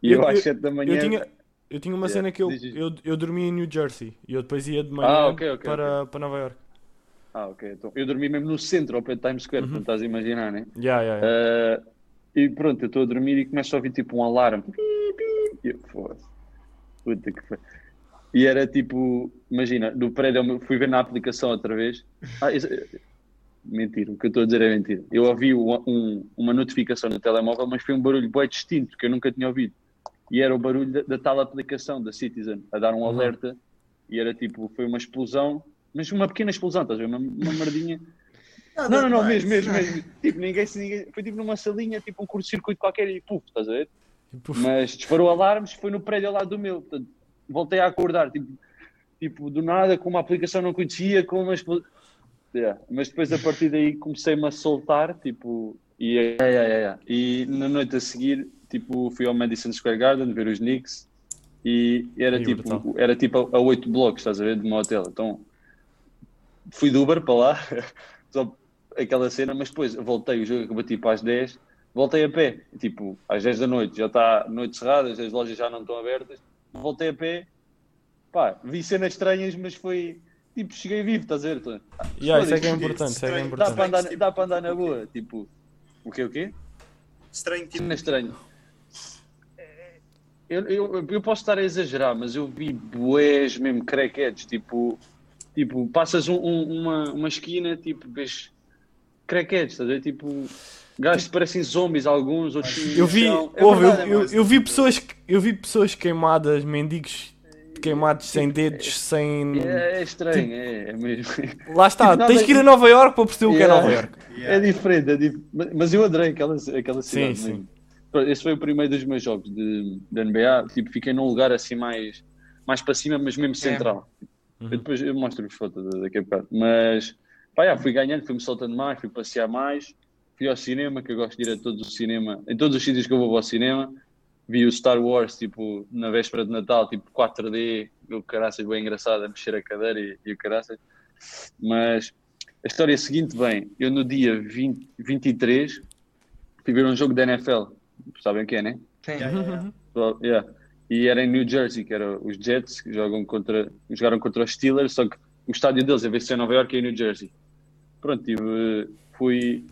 E eu, Eu- às eu- 7 da manhã. Eu tinha, eu tinha uma Yeah, cena que eu, eu, eu dormia em New Jersey e eu depois ia de manhã Ah, ok, ok, para, para Nova York. Ah, ok. Então, eu dormi mesmo no centro, ao pé de Times Uhum. Square, como estás a imaginar, né? Yeah, yeah, yeah. Ah, e pronto, eu estou a dormir e começo a ouvir tipo um alarme. E eu. Puta que foi. E era tipo, imagina, no prédio, eu fui ver na aplicação outra vez. Ah, isso- mentira, o que eu estou a dizer é mentira. Eu ouvi um- um- uma notificação no telemóvel, mas foi um barulho bem distinto que eu nunca tinha ouvido. E era o barulho da, da tal aplicação da Citizen a dar um Uhum. alerta. E era tipo, foi uma explosão, mas uma pequena explosão, estás a ver? Uma, uma merdinha. Nada Não, não, não, demais. mesmo, mesmo, mesmo. Tipo, ninguém, se ninguém. Foi tipo numa salinha, tipo um curto-circuito qualquer e puf, estás a ver? Tipo, Mas disparou alarmes, foi no prédio ao lado do meu. Portanto, voltei a acordar, tipo, tipo, do nada, com uma aplicação que não conhecia, com uma explo- Yeah. Mas depois a partir daí comecei-me a soltar, tipo, e, yeah, yeah, yeah, yeah. e na noite a seguir, tipo, fui ao Madison Square Garden ver os Knicks e era Ih, tipo, brutal. era tipo a oito blocos, estás a ver, de um hotel. Então fui de Uber para lá, só aquela cena, mas depois voltei, o jogo acabou tipo às 10, voltei a pé, tipo, às 10 da noite, já está noite cerrada, as lojas já não estão abertas, voltei a pé, pá, vi cenas estranhas, mas foi, tipo, cheguei vivo, estás a ver? Tô- yeah, isso é que é importante, isso é que é estranho. Dá importante. para andar, Tipo, dá para andar na tipo, boa, tipo, o quê, o quê? Estranho, tipo, Cena estranho. Eu, eu, eu posso estar a exagerar, mas eu vi bués mesmo crackheads, tipo, tipo passas um- um- uma, uma esquina, tipo, vês crackheads, estás a ver? Tipo, gajos que parecem zombies, alguns, outros Eu vi. É houve, eu, verdade, é eu, verdade. eu vi pessoas, eu vi pessoas queimadas, mendigos queimados sem dedos, sem. É, é estranho, é, é mesmo. Lá está, Não, tens que ir a Nova York para perceber o que é. Nova York. É diferente, é dif- mas- eu adorei aquela, aquela cidade Sim, mesmo. Esse foi o primeiro dos meus jogos de, de NBA. Tipo, fiquei num lugar assim mais, mais para cima, mas mesmo central. Uhum. Eu depois eu mostro-vos fotos daqui a bocado. Mas pá, já, fui ganhando, fui-me soltando mais, fui passear mais, fui ao cinema, que eu gosto de ir a todo o cinema, em todos os sítios que eu vou ao cinema. Vi o Star Wars, tipo, na véspera de Natal, tipo 4D, o caraças bem engraçado, a mexer a cadeira e, e o caraças. Mas a história é a seguinte, bem, eu no dia 20, 23 fui ver um jogo da NFL, sabem o que é, né? Sim. Yeah, yeah, yeah. Well, yeah. E era em New Jersey, que era os Jets, que jogam contra, jogaram contra os Steelers, só que o estádio deles, em vez de ser em Nova York, é em New Jersey. Pronto, tive, fui,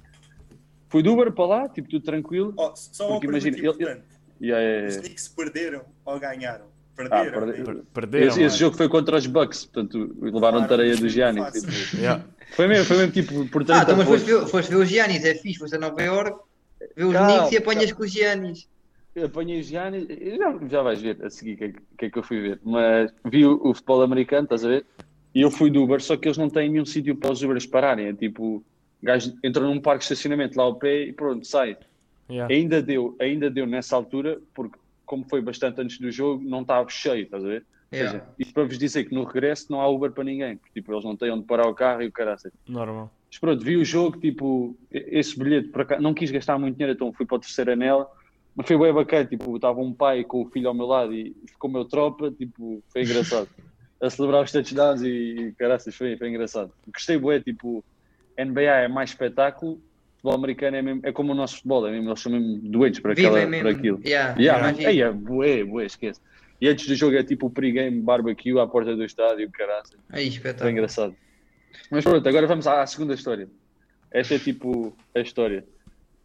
fui de Uber para lá, tipo, tudo tranquilo. Oh, só uma Porque imagina, ele- importante. E é, Os Knicks perderam ou ganharam? ah, Perderam. perde- né? Per- Perderam. esse, esse mano. jogo foi contra os Bucks, portanto, levaram Claro, tareia do foi Giannis. tipo, Yeah. foi, mesmo, foi mesmo tipo por 30 Ah, então mas foste ver, foste ver os Giannis, é fixe, foste a Nova York, ver os Calma, Knicks e apanhas calma. com os Giannis. Apanhei os Giannis, já, já vais ver a seguir o que, é que- é que eu fui ver, mas vi o, o futebol americano, estás a ver? E eu fui do Uber, só que eles não têm nenhum sítio para os Ubers pararem, é tipo, o gajo entra num parque de estacionamento lá ao pé e pronto, sai. Yeah. Ainda deu, ainda deu nessa altura, porque como foi bastante antes do jogo, não estava cheio, estás a ver? Ou Yeah. seja, isto para vos dizer que no regresso não há Uber para ninguém, porque tipo, eles não têm onde parar o carro e o caraças. Normal. Mas pronto, vi o jogo, tipo, esse bilhete para cá, não quis gastar muito dinheiro, então fui para o terceiro anel, mas foi bem bacana, tipo, estava um pai com o filho ao meu lado e ficou meu tropa, tipo, foi engraçado. a celebrar os touchdowns e, caraças, foi, foi engraçado. Gostei bué, tipo, NBA é mais espetáculo, futebol americano é, mesmo, é como o nosso futebol, é mesmo, eles são mesmo doentes para, aquela, Vivem para mesmo. aquilo. Yeah, Yeah, imagina. Ei, é bué, bué, esquece. E antes do jogo é tipo o pre-game barbecue à porta do estádio, caralho. Aí, Foi espetáculo. engraçado. Mas pronto, agora vamos à, à segunda história. Esta é tipo a história.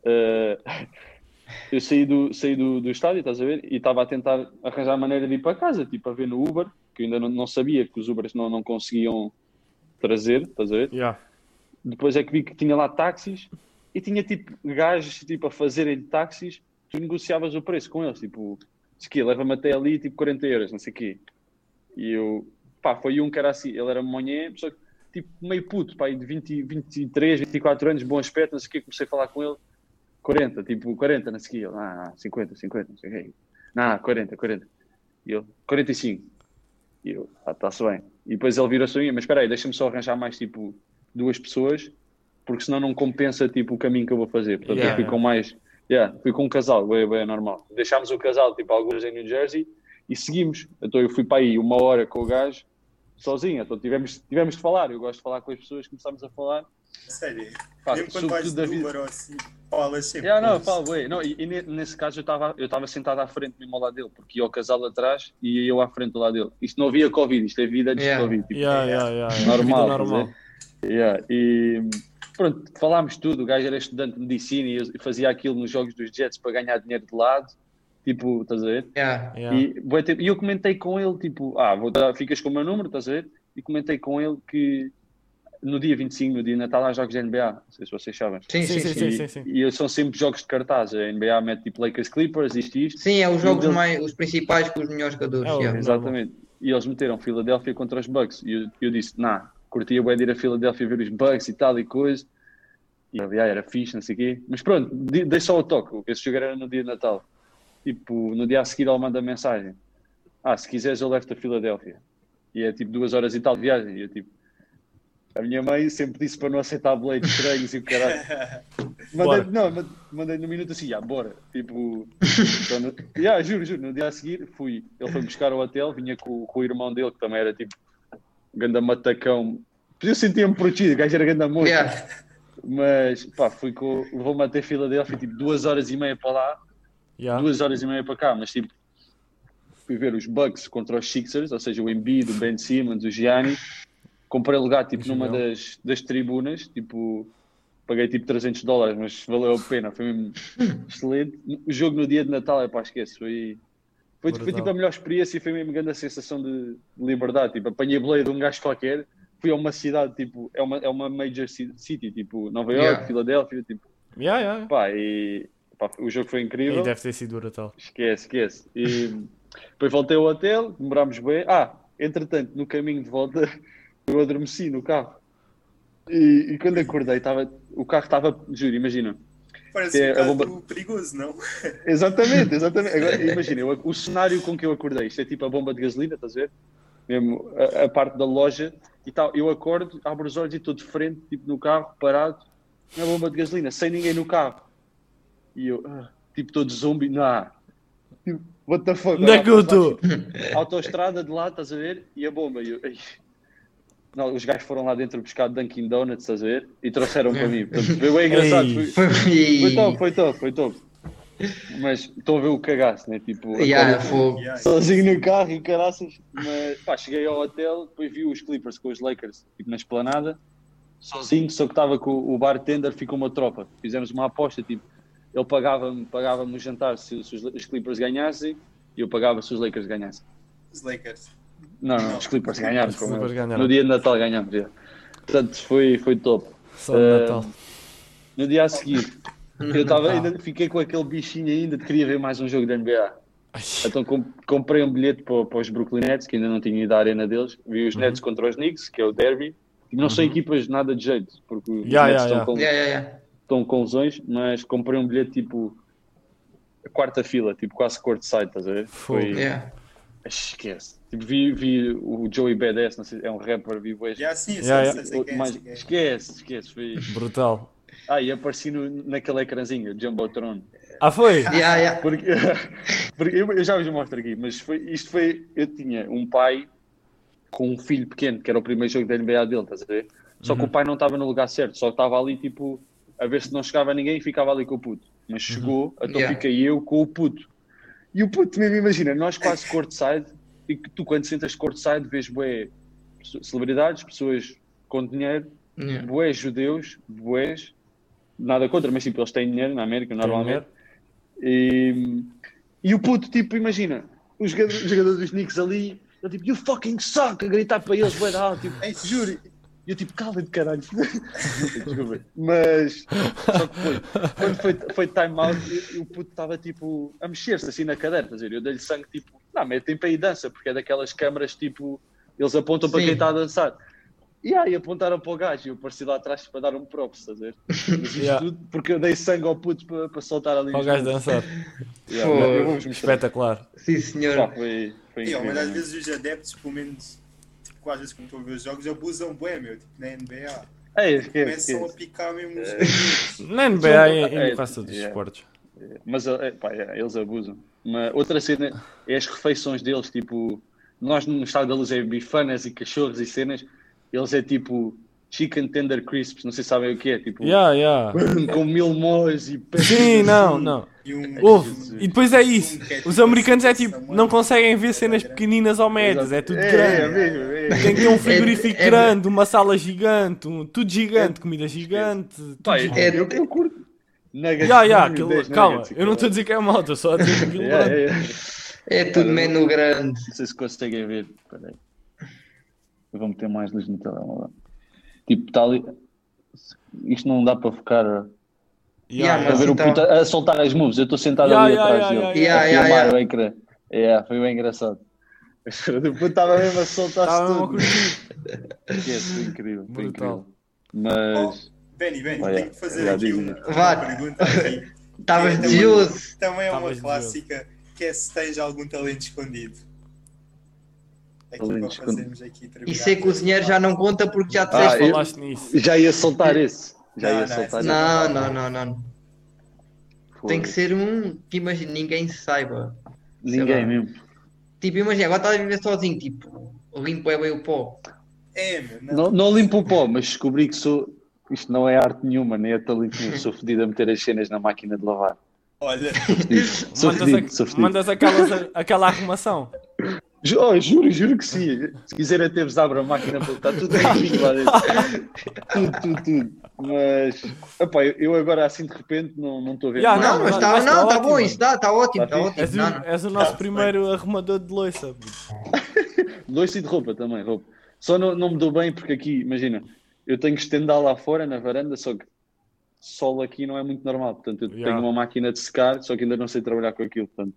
Eh, eu saí, do, saí do, do estádio, estás a ver? E estava a tentar arranjar maneira de ir para casa, tipo a ver no Uber, que eu ainda não, não sabia que os Ubers não, não conseguiam trazer, estás a ver? Yeah. Depois é que vi que tinha lá táxis e tinha tipo gajos tipo, a fazerem táxis, tu negociavas o preço com eles, tipo, que leva-me até ali tipo 40 euros, não sei o quê. E eu, pá, foi um que era assim, ele era monhé, só que tipo meio puto, pá, de 20, 23, 24 anos, bom aspecto, não sei o quê, comecei a falar com ele, 40, tipo 40, não sei o quê, ele, ah, ah, 50, 50, não sei o quê. Não, 40, 40. E eu, 45. E eu, ah, está-se bem. E depois ele virou-se a mim, mas espera aí, deixa-me só arranjar mais tipo duas pessoas, porque senão não compensa tipo o caminho que eu vou fazer. Portanto, Yeah, eu fui com mais, yeah, fui com um casal, bem, bem normal. Deixámos o casal, tipo, alguns em New Jersey, e seguimos. Então eu fui para aí uma hora com o gajo, sozinho. Então tivemos, tivemos de falar. Eu gosto de falar com as pessoas, começámos a falar. Sério. Pá, Mesmo quando vais de vida. Uber ou assim, falas sempre. Yeah, não, falo, eles. ué. não, e, e ne- nesse caso eu estava eu estava sentado à frente mesmo ao lado dele, porque ia o casal atrás e eu à frente do lado dele. Isto não havia Covid, isto é vida antes Yeah. de Covid. Tipo, Yeah, yeah, yeah. Normal, Vida normal. Yeah, e pronto, falámos tudo. O gajo era estudante de medicina e eu fazia aquilo nos jogos dos Jets para ganhar dinheiro de lado. Tipo, estás a ver? Yeah. Yeah. E, e eu comentei com ele, tipo, ah, vou dar, ficas com o meu número, estás a ver? E comentei com ele que no dia 25, no dia de Natal, há jogos da NBA. Não sei se vocês sabem. Sim, sim, Sim, sim. sim, E, sim, sim. e são sempre jogos de cartaz. A NBA mete tipo Lakers Clippers, isto e isto. Sim, é os jogos mais, os principais com os melhores jogadores. É. Exatamente. E eles meteram Filadélfia contra os Bucks. E eu, eu disse, nah, curtia bem de ir a Filadélfia ver os Bucks e tal e coisa. E ah, era fixe, não sei o quê. Mas pronto, de- dei só o toque. Esse jogo era no dia de Natal. Tipo, no dia a seguir ele manda mensagem. Ah, se quiseres eu levo-te a Filadélfia. E é tipo duas horas e tal de viagem. E eu tipo... A minha mãe sempre disse para não aceitar boletos estranhos e o caralho. Mandei, não, ma- mandei no minuto assim, já, bora. Tipo, então, no, yeah, juro, juro, no dia a seguir fui. Ele foi buscar ao hotel, vinha com, com o irmão dele, que também era tipo, ganda matacão. Eu sentia-me protegido, o gajo era ganda monstro. Yeah. Mas, pá, fui com. Levou-me até Filadélfia, tipo, duas horas e meia para lá, Yeah. duas horas e meia para cá, mas tipo, fui ver os Bucks contra os Sixers, ou seja, o Embiid, o Ben Simmons, o Gianni. Comprei lugar, tipo, numa das, das tribunas, tipo, paguei tipo 300 dólares, mas valeu a pena, foi mesmo excelente. O jogo no dia de Natal, é pá, esquece, foi, foi, foi tipo a melhor experiência e foi mesmo grande a sensação de liberdade. Tipo, apanhei boleia de um gajo qualquer, fui a uma cidade, tipo, é uma, é uma major ci- city, tipo, Nova York, Yeah. Filadélfia, tipo, Yeah, yeah. pá, e pá, o jogo foi incrível. E deve ter sido brutal. Esquece, esquece. E depois voltei ao hotel, demorámos bem. Ah, entretanto, no caminho de volta, eu adormeci no carro. E, e quando acordei, estava, o carro estava, juro, imagina. Parece É, um bomba- perigoso, não? Exatamente, exatamente. Agora, imagina, eu- o cenário com que eu acordei, isto é tipo a bomba de gasolina, estás a ver? Mesmo a, a parte da loja e tal. Eu acordo, abro os olhos e estou de frente, tipo no carro, parado, na bomba de gasolina, sem ninguém no carro. E eu, ah, tipo, todo zombie, não. Tipo, what the fuck? Onde é que eu estou? Autostrada de lá, estás a ver? E a bomba. E eu, os gajos foram lá dentro buscar Dunkin' Donuts, estás a ver? E trouxeram para mim. Portanto, foi bem engraçado. Ei. Foi, Foi, foi top, foi top, foi top. Mas estou a ver o cagaço, né? Tipo, Yeah. Yeah. sozinho no carro e caraças. Mas pá, cheguei ao hotel, depois vi os Clippers com os Lakers, tipo na esplanada, sozinho, só que estava com o bartender, ficou uma tropa. Fizemos uma aposta, tipo, ele pagava-me pagava o jantar se, se os Clippers ganhassem e eu pagava se os Lakers ganhassem. Os Lakers. Não, não, os Clippers ganharam. Os Clippers ganharam. No dia de Natal ganhamos, já. Portanto, foi, foi top. Só de Eh, Natal. No dia a seguir, eu tava, ainda fiquei com aquele bichinho ainda de queria ver mais um jogo da NBA. Ai, Então com- comprei um bilhete para, para os Brooklyn Nets, que ainda não tinha ido à arena deles. Vi Uhum. os Nets contra os Knicks, que é o derby. Não são equipas nada de jeito, porque os Yeah, Nets yeah, estão, yeah. Com, Yeah, yeah, yeah. estão com lesões, mas comprei um bilhete tipo a quarta fila, tipo quase courtside, estás a ver? Foi, Yeah. Esquece. Tipo, vi, vi o Joey Badass, não sei, é um rapper, vi o eu Yeah, sei, yeah. sei quem é. esquece, esquece. Foi... Brutal. Ah, e apareci no, naquele ecrãzinho, Jumbotron. Ah, foi? Yeah, yeah. Porque, porque eu, eu já vos mostro aqui, mas foi, isto foi. Eu tinha um pai com um filho pequeno, que era o primeiro jogo da NBA dele, estás a ver? Só que o pai não estava no lugar certo, só estava ali tipo a ver se não chegava ninguém e ficava ali com o puto. Mas chegou, então Yeah. fiquei eu com o puto. E o puto mesmo, imagina, nós quase courtside, e que tu quando sentas courtside vês bué celebridades, pessoas com dinheiro, Yeah. bués judeus, bués, nada contra, mas tipo, eles têm dinheiro na América normalmente. E, e o puto, tipo, imagina, os jogadores, os jogadores dos Knicks ali, ele tipo, you fucking suck, a gritar para eles, bué da alto, tipo, juro. E eu tipo, cala-te caralho. Desculpa. Mas, só que foi, quando foi, foi time out, e- e o puto estava tipo, a mexer-se assim na cadeira, estás a ver? Eu dei-lhe sangue, tipo, não, metem para aí dança, porque é daquelas câmaras, tipo, eles apontam para Sim. quem está a dançar. E aí apontaram para o gajo e eu apareci lá atrás para dar um props, estás a ver? Yeah. tudo porque eu dei sangue ao puto para, para soltar ali. Para o gajo dançar. Yeah. Espetacular. Sim, Pá, senhor. foi, foi ó, mas às vezes os adeptos, pelo menos, às vezes quando a ver os jogos, abusam bué, meu, tipo na NBA. É, esquece, Começam a esquece. picar mesmo os jogadores. Na NBA e É, em quase todos os yeah. esportes. Mas é, pá, é, eles abusam. Uma, outra cena é as refeições deles, tipo, nós no estado da luz é bifanas e cachorros e cenas, eles é tipo chicken tender crisps, não sei se sabem o que é, tipo, Yeah, yeah. com mil mós e Sim, não, não. E um, Houve. E depois é isso. é Os americanos é tipo, não conseguem ver cenas pequeninas ou médias, é tudo É, é grande. mesmo, é. Tem que ter um frigorífico É- é- grande, uma sala gigante, um- tudo gigante, comida gigante. tudo Pá, gigante. É- eu, eu curto. Nuggets, Yeah, yeah, aquilo- calma, nuggets, eu não estou a dizer que é mal, estou só a dizer que aquilo Yeah, grande. É tudo menu grande. Não sei se conseguem ver. Espera aí. Eu vou meter mais luz no telemóvel. Tipo, está ali. Isto não dá para focar. Yeah, Yeah, mas ver o então- puto a a soltar as moves. Eu estou sentado Yeah, ali yeah, atrás yeah, dele. yeah, a yeah, yeah. o ecrã. É, foi bem engraçado. O puto estava mesmo a soltar-se a tudo. Esquece, foi incrível. Foi incrível. Mas. Benny, Benny, Olha, tenho que fazer aqui digo. uma, uma Vá. pergunta. Estavas É, também- desejoso. Também é uma clássica, que é se tens algum talento escondido. Fazermos aqui E ser cozinheiro já não conta porque já Ah, disseste. eu- Falaste nisso. Já ia soltar esse. Já Não, ia não, soltar esse Não, não, não, não. Tem que ser um que imagina, ninguém saiba. Ninguém mesmo. Tipo, imagina, agora estás a viver sozinho, tipo, limpo é bem o pó. É, meu, não. Não, não limpo o pó, mas descobri que sou. Isto não é arte nenhuma, nem é talento nenhum. Sou fedido a meter as cenas na máquina de lavar. Olha, Sou Mandas, fedido, a- sou fedido. mandas aquelas, aquela arrumação. Oh, juro, juro que sim. Se quiser até vos abro a máquina para está tudo limpinho lá dentro. tudo, tudo, tudo. Mas, epá, eu, agora assim de repente não não estou a ver. Nada. Não, não, mas não, está tá não, tá ótimo, bom, isso está tá ótimo, Tá está. És ótimo. o, Não, és o nosso Tá, primeiro arrumador de loiça. Dois e de roupa também, roupa. Só não, não me dou bem porque aqui, imagina, eu tenho que estender lá fora na varanda, só que sol aqui não é muito normal. Portanto, eu Ya. tenho uma máquina de secar, só que ainda não sei trabalhar com aquilo. Portanto,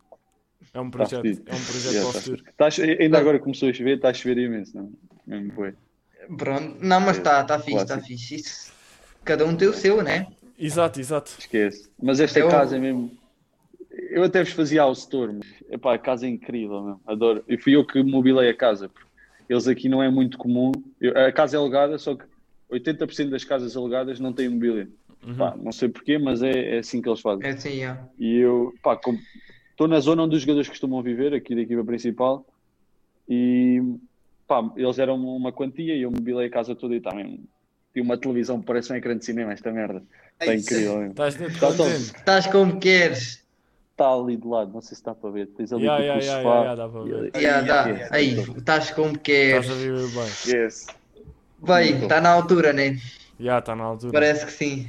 É um Tá projeto, fedido. é um projeto yeah, para o tá futuro. Tá ainda agora começou a chover, está a chover imenso. Não? Mesmo foi. Pronto, não, mas está tá fixe, está fixe. Isso, cada um tem o seu, né? Exato, exato. Esquece. Mas esta Eu- casa é mesmo. Eu até vos fazia ao store, mas epá, a casa é incrível, mesmo. adoro. E fui eu que mobilei a casa, porque eles aqui não é muito comum. Eu- a casa é alugada, só que 80% das casas alugadas não têm mobília. Uhum. Pá, não sei porquê, mas é, é assim que eles fazem. É assim, já. E eu, pá, estou na zona onde os jogadores costumam viver, aqui da equipa principal, e pá, eles eram uma quantia e eu mobilei a casa toda e está mesmo. Tinha uma televisão que parece um ecrã de cinema, esta merda. Está Ei, incrível. Estás Tá contente. Estás como queres. Está ali de lado, não sei se está para ver. Tens ali tipo o ya, sofá. ya, dá para e ver. Aí, dá. aí, Aí, estás como queres. Estás a viver bem. Yes. Bem, está na altura, né? Já está na altura. Parece que sim.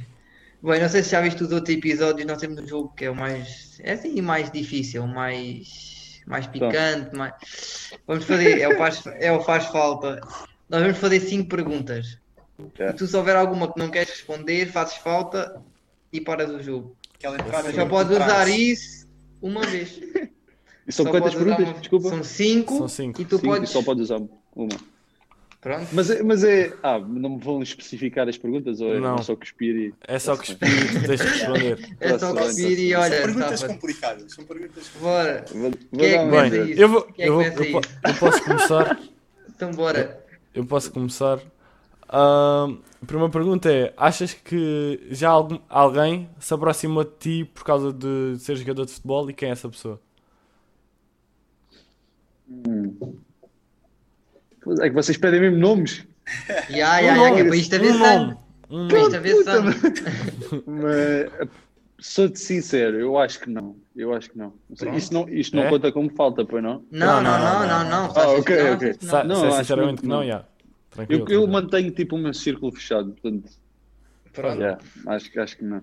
Bem, não sei se já viste os outros episódios, nós temos um jogo que é o mais. É assim, mais difícil, o mais. mais picante, mais. Vamos fazer. É o faz, é o faz falta. Nós vamos fazer cinco perguntas. Já. E tu, se houver alguma que não queres responder, fazes falta e paras o jogo. aquela entrada Só no podes usar isso uma vez. E são Só quantas perguntas? uma- Desculpa. São cinco. São cinco. E tu Cinco, podes. só podes usar uma. Pronto. Mas, é- mas é. Ah, não me vão especificar as perguntas ou é Não. só cuspir e. É só que espírito tens que responder. É só bem, cuspir e olha. São perguntas safa. complicadas. São perguntas Bora. Vou, vou Quem é que sair? isso? Eu, vou, Quem é que eu, vou, eu, eu posso começar. Então bora. Eu posso começar. Ahm, a primeira pergunta é: achas que já algum, alguém se aproximou de ti por causa de ser jogador de futebol e quem é essa pessoa? Hum. É que vocês pedem mesmo nomes. Ya, ya, ya, que é para isto sangue. Um vez puta, são. Mas, sou-te sincero, eu acho que não. Eu acho que não. Isto não, isto não É? conta como falta, pois não? Não, não, Não, não, não, não, não. Ah, ok, ok. Não. Sinceramente que não, não. já. Tranquilo. Eu, eu mantenho tipo o meu círculo fechado, portanto, Pronto. yeah, acho, que- acho que não.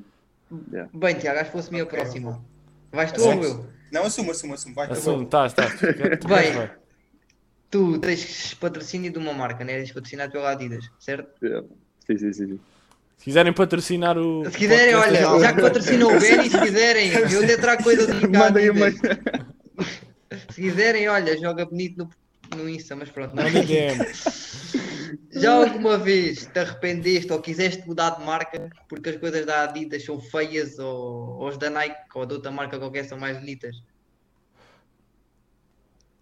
Bem, Tiago, acho que fosse a minha Ok, próxima. Vais tu Assumo. ou eu? Não, assumo, assumo, assumo. Vai, tá estás, estás. Tu queres- tu Bem. Tu tens patrocínio de uma marca, né? Eres patrocinado pela Adidas, certo? Yeah. Sim, sim, sim. sim. Se quiserem patrocinar o. Se quiserem, podcast, olha, já que patrocinam o Benny, se quiserem, eu até trago coisas do mercado. Uma. Se quiserem, olha, joga bonito no, no Insta, mas pronto. Não. DM. Já alguma vez te arrependeste ou quiseste mudar de marca porque as coisas da Adidas são feias ou, ou as da Nike ou de outra marca qualquer são mais bonitas?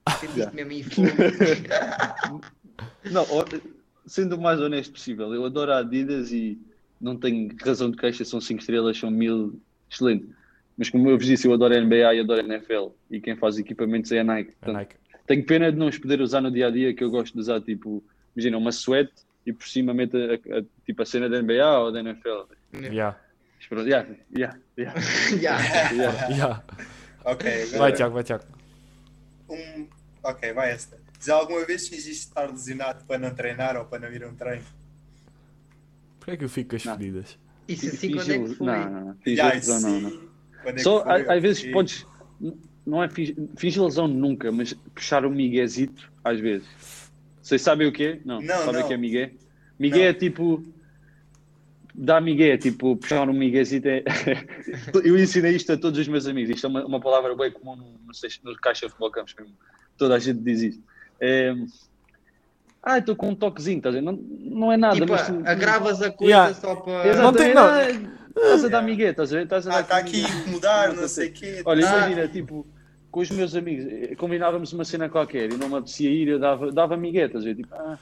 Mesmo fogo? Não, sendo o mais honesto possível, eu adoro a Adidas e não tenho razão de queixa, são 5 estrelas, são mil, excelente. Mas como eu vos disse, eu adoro a NBA e adoro a NFL e quem faz equipamentos é a Nike. A Portanto, Nike. Tenho pena de não os poder usar no dia a dia, que eu gosto de usar, tipo, imagina, uma sweat e por cima meto a, a- tipo, a cena da NBA ou da NFL. Yeah. Mas pronto, yeah, yeah, yeah, Já. yeah. Yeah. Ok, agora Vai, Tiago, vai, Tiago. Um... Ok, vai esta. Já alguma vez fingiste estar lesionado para não treinar ou para não ir a um treino? Porquê é que eu fico com as Não. feridas? Isso assim quando é que foi? Não, não, não. Já, lesão, não, não. Quando é que Só, foi? a- às vezes Ok. podes, não é fingir, fingir lesão nunca, mas puxar um miguezito às vezes. Vocês sabem o que é? Não, Não, sabem não. o que é migué? Migué Não. é tipo, dar migué, tipo, puxar um miguezito é... Eu ensinei isto a todos os meus amigos, isto é uma, uma palavra bem comum no, no, no caixa de futebol campos, mesmo. toda a gente diz isto. É... Ah, estou com um toquezinho, estás a ver? Não, não é nada, Tipo, mas tu... agravas a coisa Yeah. só para. Não tem- não. Exatamente, ah, Estás a dar migué, estás a ver? Estás a Ah, dar está aqui migué. a incomodar, não sei o quê. Olha, Ah. imagina, tipo, com os meus amigos, eh, combinávamos uma cena qualquer e não me apetecia ir, eu dava, dava miguetas, eu tipo, ah,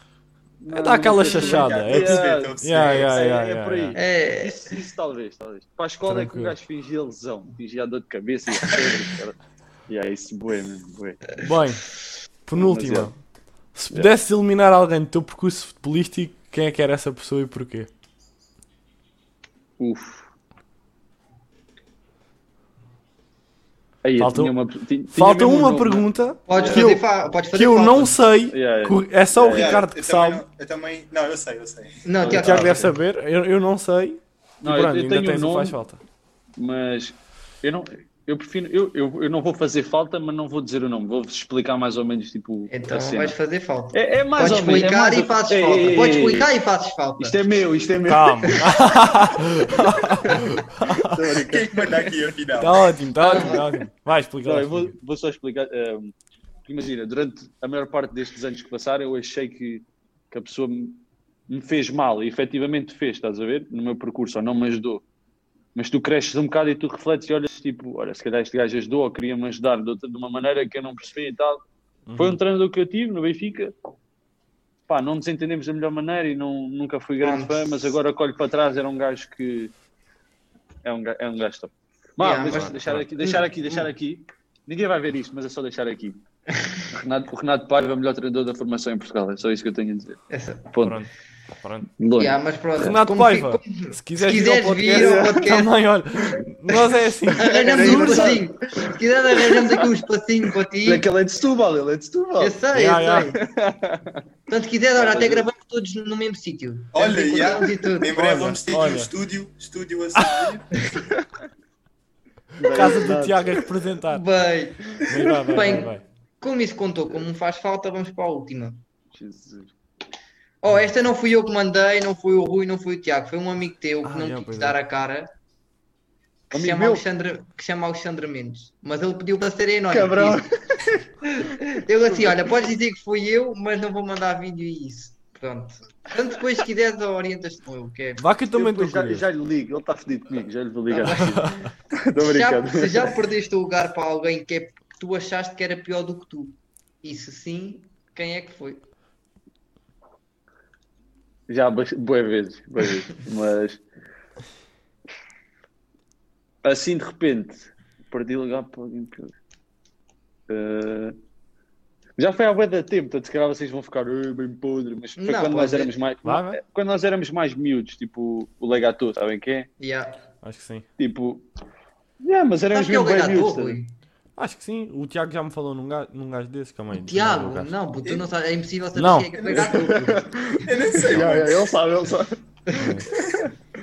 não, É dar aquela chachada, é tipo- Yeah, Yeah, yeah, yeah, é, yeah, por aí. yeah. É. Isso, isso talvez, talvez. Para a escola é que o Tranquilo. gajo fingia lesão, fingia dor de cabeça e febre. E é isso, bué mesmo. Bem, penúltima. Demasiado. Se pudesses eliminar alguém do teu percurso futebolístico, quem é que era essa pessoa e porquê? Uf. Aí, eu Falta- tinha uma, tinha- Falta um uma nome, pergunta Podes que fazer, eu, fa... Podes que fazer eu não sei. Yeah, yeah. É só o Yeah, Ricardo eu que também sabe. não- eu também. Não, eu sei, eu sei. Não, O Tiago, Tiago deve saber, eu, eu não sei. Não, e eu- pronto, eu ainda tenho um tens o nome. faz falta. mas eu não eu prefiro eu, eu, eu não vou fazer falta mas não vou dizer o nome vou-vos explicar mais ou menos tipo Então a cena. vais fazer falta. é, é mais Podes ou menos é explicar mais e fazes falta. ei, Podes ei, explicar e fazes falta. isto é meu isto é meu Calma. Quem é que manda aqui afinal? Está ótimo, está ótimo, está ótimo. Vai explicar. Não, eu vou, vou só explicar ehm, imagina durante a maior parte destes anos que passaram eu achei que, que a pessoa me, me fez mal e efetivamente fez estás a ver no meu percurso ou não me ajudou mas tu cresces um bocado e tu refletes e olhas tipo, olha, se calhar este gajo ajudou ou queria-me ajudar de, outra- de uma maneira que eu não percebi e tal. Foi Uhum. um treinador que eu tive no Benfica. Pá, não nos entendemos da melhor maneira e não, nunca fui grande fã, mas agora que olho para trás era um gajo que é um, é um gajo top. Mas, Yeah, deixar aqui, deixar aqui, deixar aqui. Ninguém vai ver isto, mas é só deixar aqui. O Renato, o Renato Paiva é o melhor treinador da formação em Portugal, é só isso que eu tenho a dizer. Essa. Ponto. Pronto. Pronto. Yeah, mas pronto. Renato como Paiva, se quiseres, se quiseres podcast, vir ao podcast- também, olha, nós é assim. Arranjamos um espacinho. Se quiser, arranjamos aqui um espacinho para ti. É que ele é de Setúbal, ele é de Setúbal. Eu sei, Yeah, eu yeah. sei. Portanto, se quiser, olha, até gravamos todos no mesmo sítio. Olha, yeah. e. Em breve Olha, vamos ter um estúdio, estúdio a seguir. Casa do Tiago a representar. Bem, Mas vai, vai, vai, Bem. Como isso contou, como faz falta, vamos para a última. Jesus. Oh, esta não fui eu que mandei, não foi o Rui, não foi o Tiago, foi um amigo teu que Ah, não yeah, quis dar é. a cara. Que se, Amigo chama meu? Alexandre, que se chama Alexandre Mendes. Mas ele pediu para ser anónimo. Cabrão. Eu assim, olha, podes dizer que fui eu, mas não vou mandar vídeo e isso. Pronto. Portanto, depois se quiseres orientas-te com ele, que é. Vá que eu também Eu já, já lhe ligo, ele está fedido comigo, já lhe vou ligar. Estou Se já, brincando. se já perdeste o lugar para alguém que, é, que tu achaste que era pior do que tu. E se sim, quem é que foi? Já, boas vezes, bué vezes. Mas assim de repente, perdi lugar para alguém pior. Eh, Já foi há bué de tempo, portanto, se calhar vocês vão ficar "Eh, bem podre, mas foi Não, quando nós éramos mais. Vai. Quando nós éramos mais miúdos, tipo o Legato, sabem quem é? Yeah. Acho que sim. Tipo. Yeah, mas éramos é mesmo bem miúdos. Acho que sim. O Tiago já me falou num gajo, num gajo desse. Calma aí. Tiago, o gajo. não, puto, tu não sabes, é impossível saber Não. quem é que é Legato. Rui. Eu nem sei, Yeah, mano. yeah, ele sabe, ele sabe.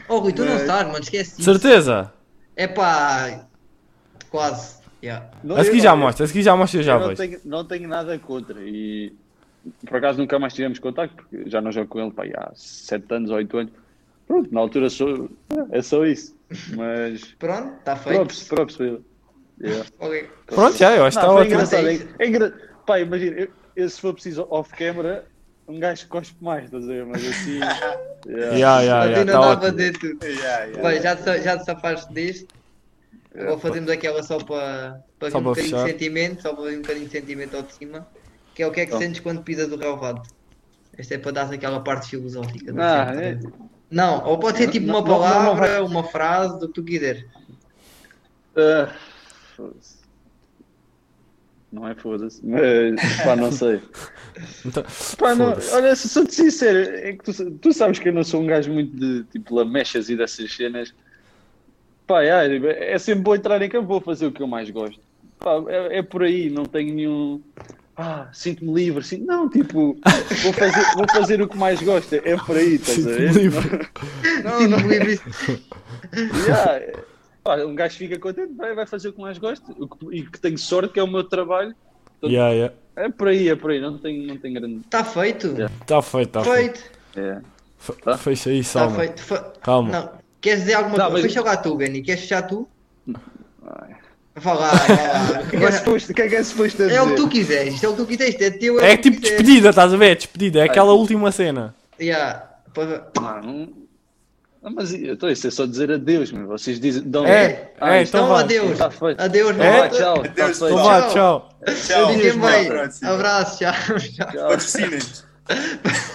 Oh, Rui, tu não Mas- sabes, mano, esquece isso. Certeza? É pá, quase. Yeah. Não, A seguir eu já mostra, a seguir já mostra já não vejo. tenho, não tenho nada contra e por acaso nunca mais tivemos contacto, porque já não jogo com ele pá, há 7 anos ou 8 anos. Pronto, na altura sou, é só isso. Mas Pronto, está feito. props, props. Yeah. Ok. Pronto, já, eu acho que Não, está ótimo. engraçado. É É, é engra... Pá, imagina, eu, eu se for preciso off-camera, um gajo cospe mais, estás a ver? Mas assim. yeah. Yeah, yeah, yeah, não tá. Yeah, yeah. Bem, já, te- já te safaste disto. É, Ou fazemos aquela só para, para Só um para bocadinho fechar. de sentimento, só para um bocadinho de sentimento ao de cima. Que é o que é que Então. sentes quando pisas o relvado. Esta é para dar aquela parte filosófica. do Ah, é- Não, ou pode ser tipo Não, uma não, não, não palavra, uma frase, do que tu quiseres. Ah, foda-se. não é foda-se, mas pá, não sei. Então, Pá, não, olha, se sou-te sincero, é que tu, tu sabes que eu não sou um gajo muito de tipo lamechas e dessas cenas. Pá, é, é sempre bom entrar em campo, vou fazer o que eu mais gosto. Pá, é, é por aí, não tenho nenhum. Ah, sinto-me livre, sinto... não, tipo, vou fazer, vou fazer o que mais gosto, é por aí, estás a ver? Sinto-me livre. Não, não me livre. Yeah, um gajo fica contente, vai, vai fazer o que mais gosta e que tenho sorte, que é o meu trabalho. Yeah, yeah. É por aí, é por aí, não tenho, não tenho grande. Está feito. Yeah. Tá feito, tá feito. feito. É. Fe- Tá. Fecha aí, Está Salma. feito. Fa- Calma. Não. Queres dizer alguma coisa? mas- Fecha lá tu, Gani. Queres fechar tu? Ai. Fala, lá, fala lá. O que é que é suposto- o que é que é suposto a É o que dizer? tu quiseres. Isto é o que tu quiseres. É teu. É que tipo quiseres. despedida, estás a ver? É despedida, é aquela última cena. Yeah. Ah, não- Ah, mas então, isso é só dizer adeus, meu. Vocês dizem. Dão... É, Ah, é, então Então, vá. adeus. Tá feito. Adeus, É? Malta. tchau. Tá Adeus. Então Tchau. vá, tchau. Tchau. Fiquem Até a bem. próxima. Abraço, tchau. tchau. Tchau.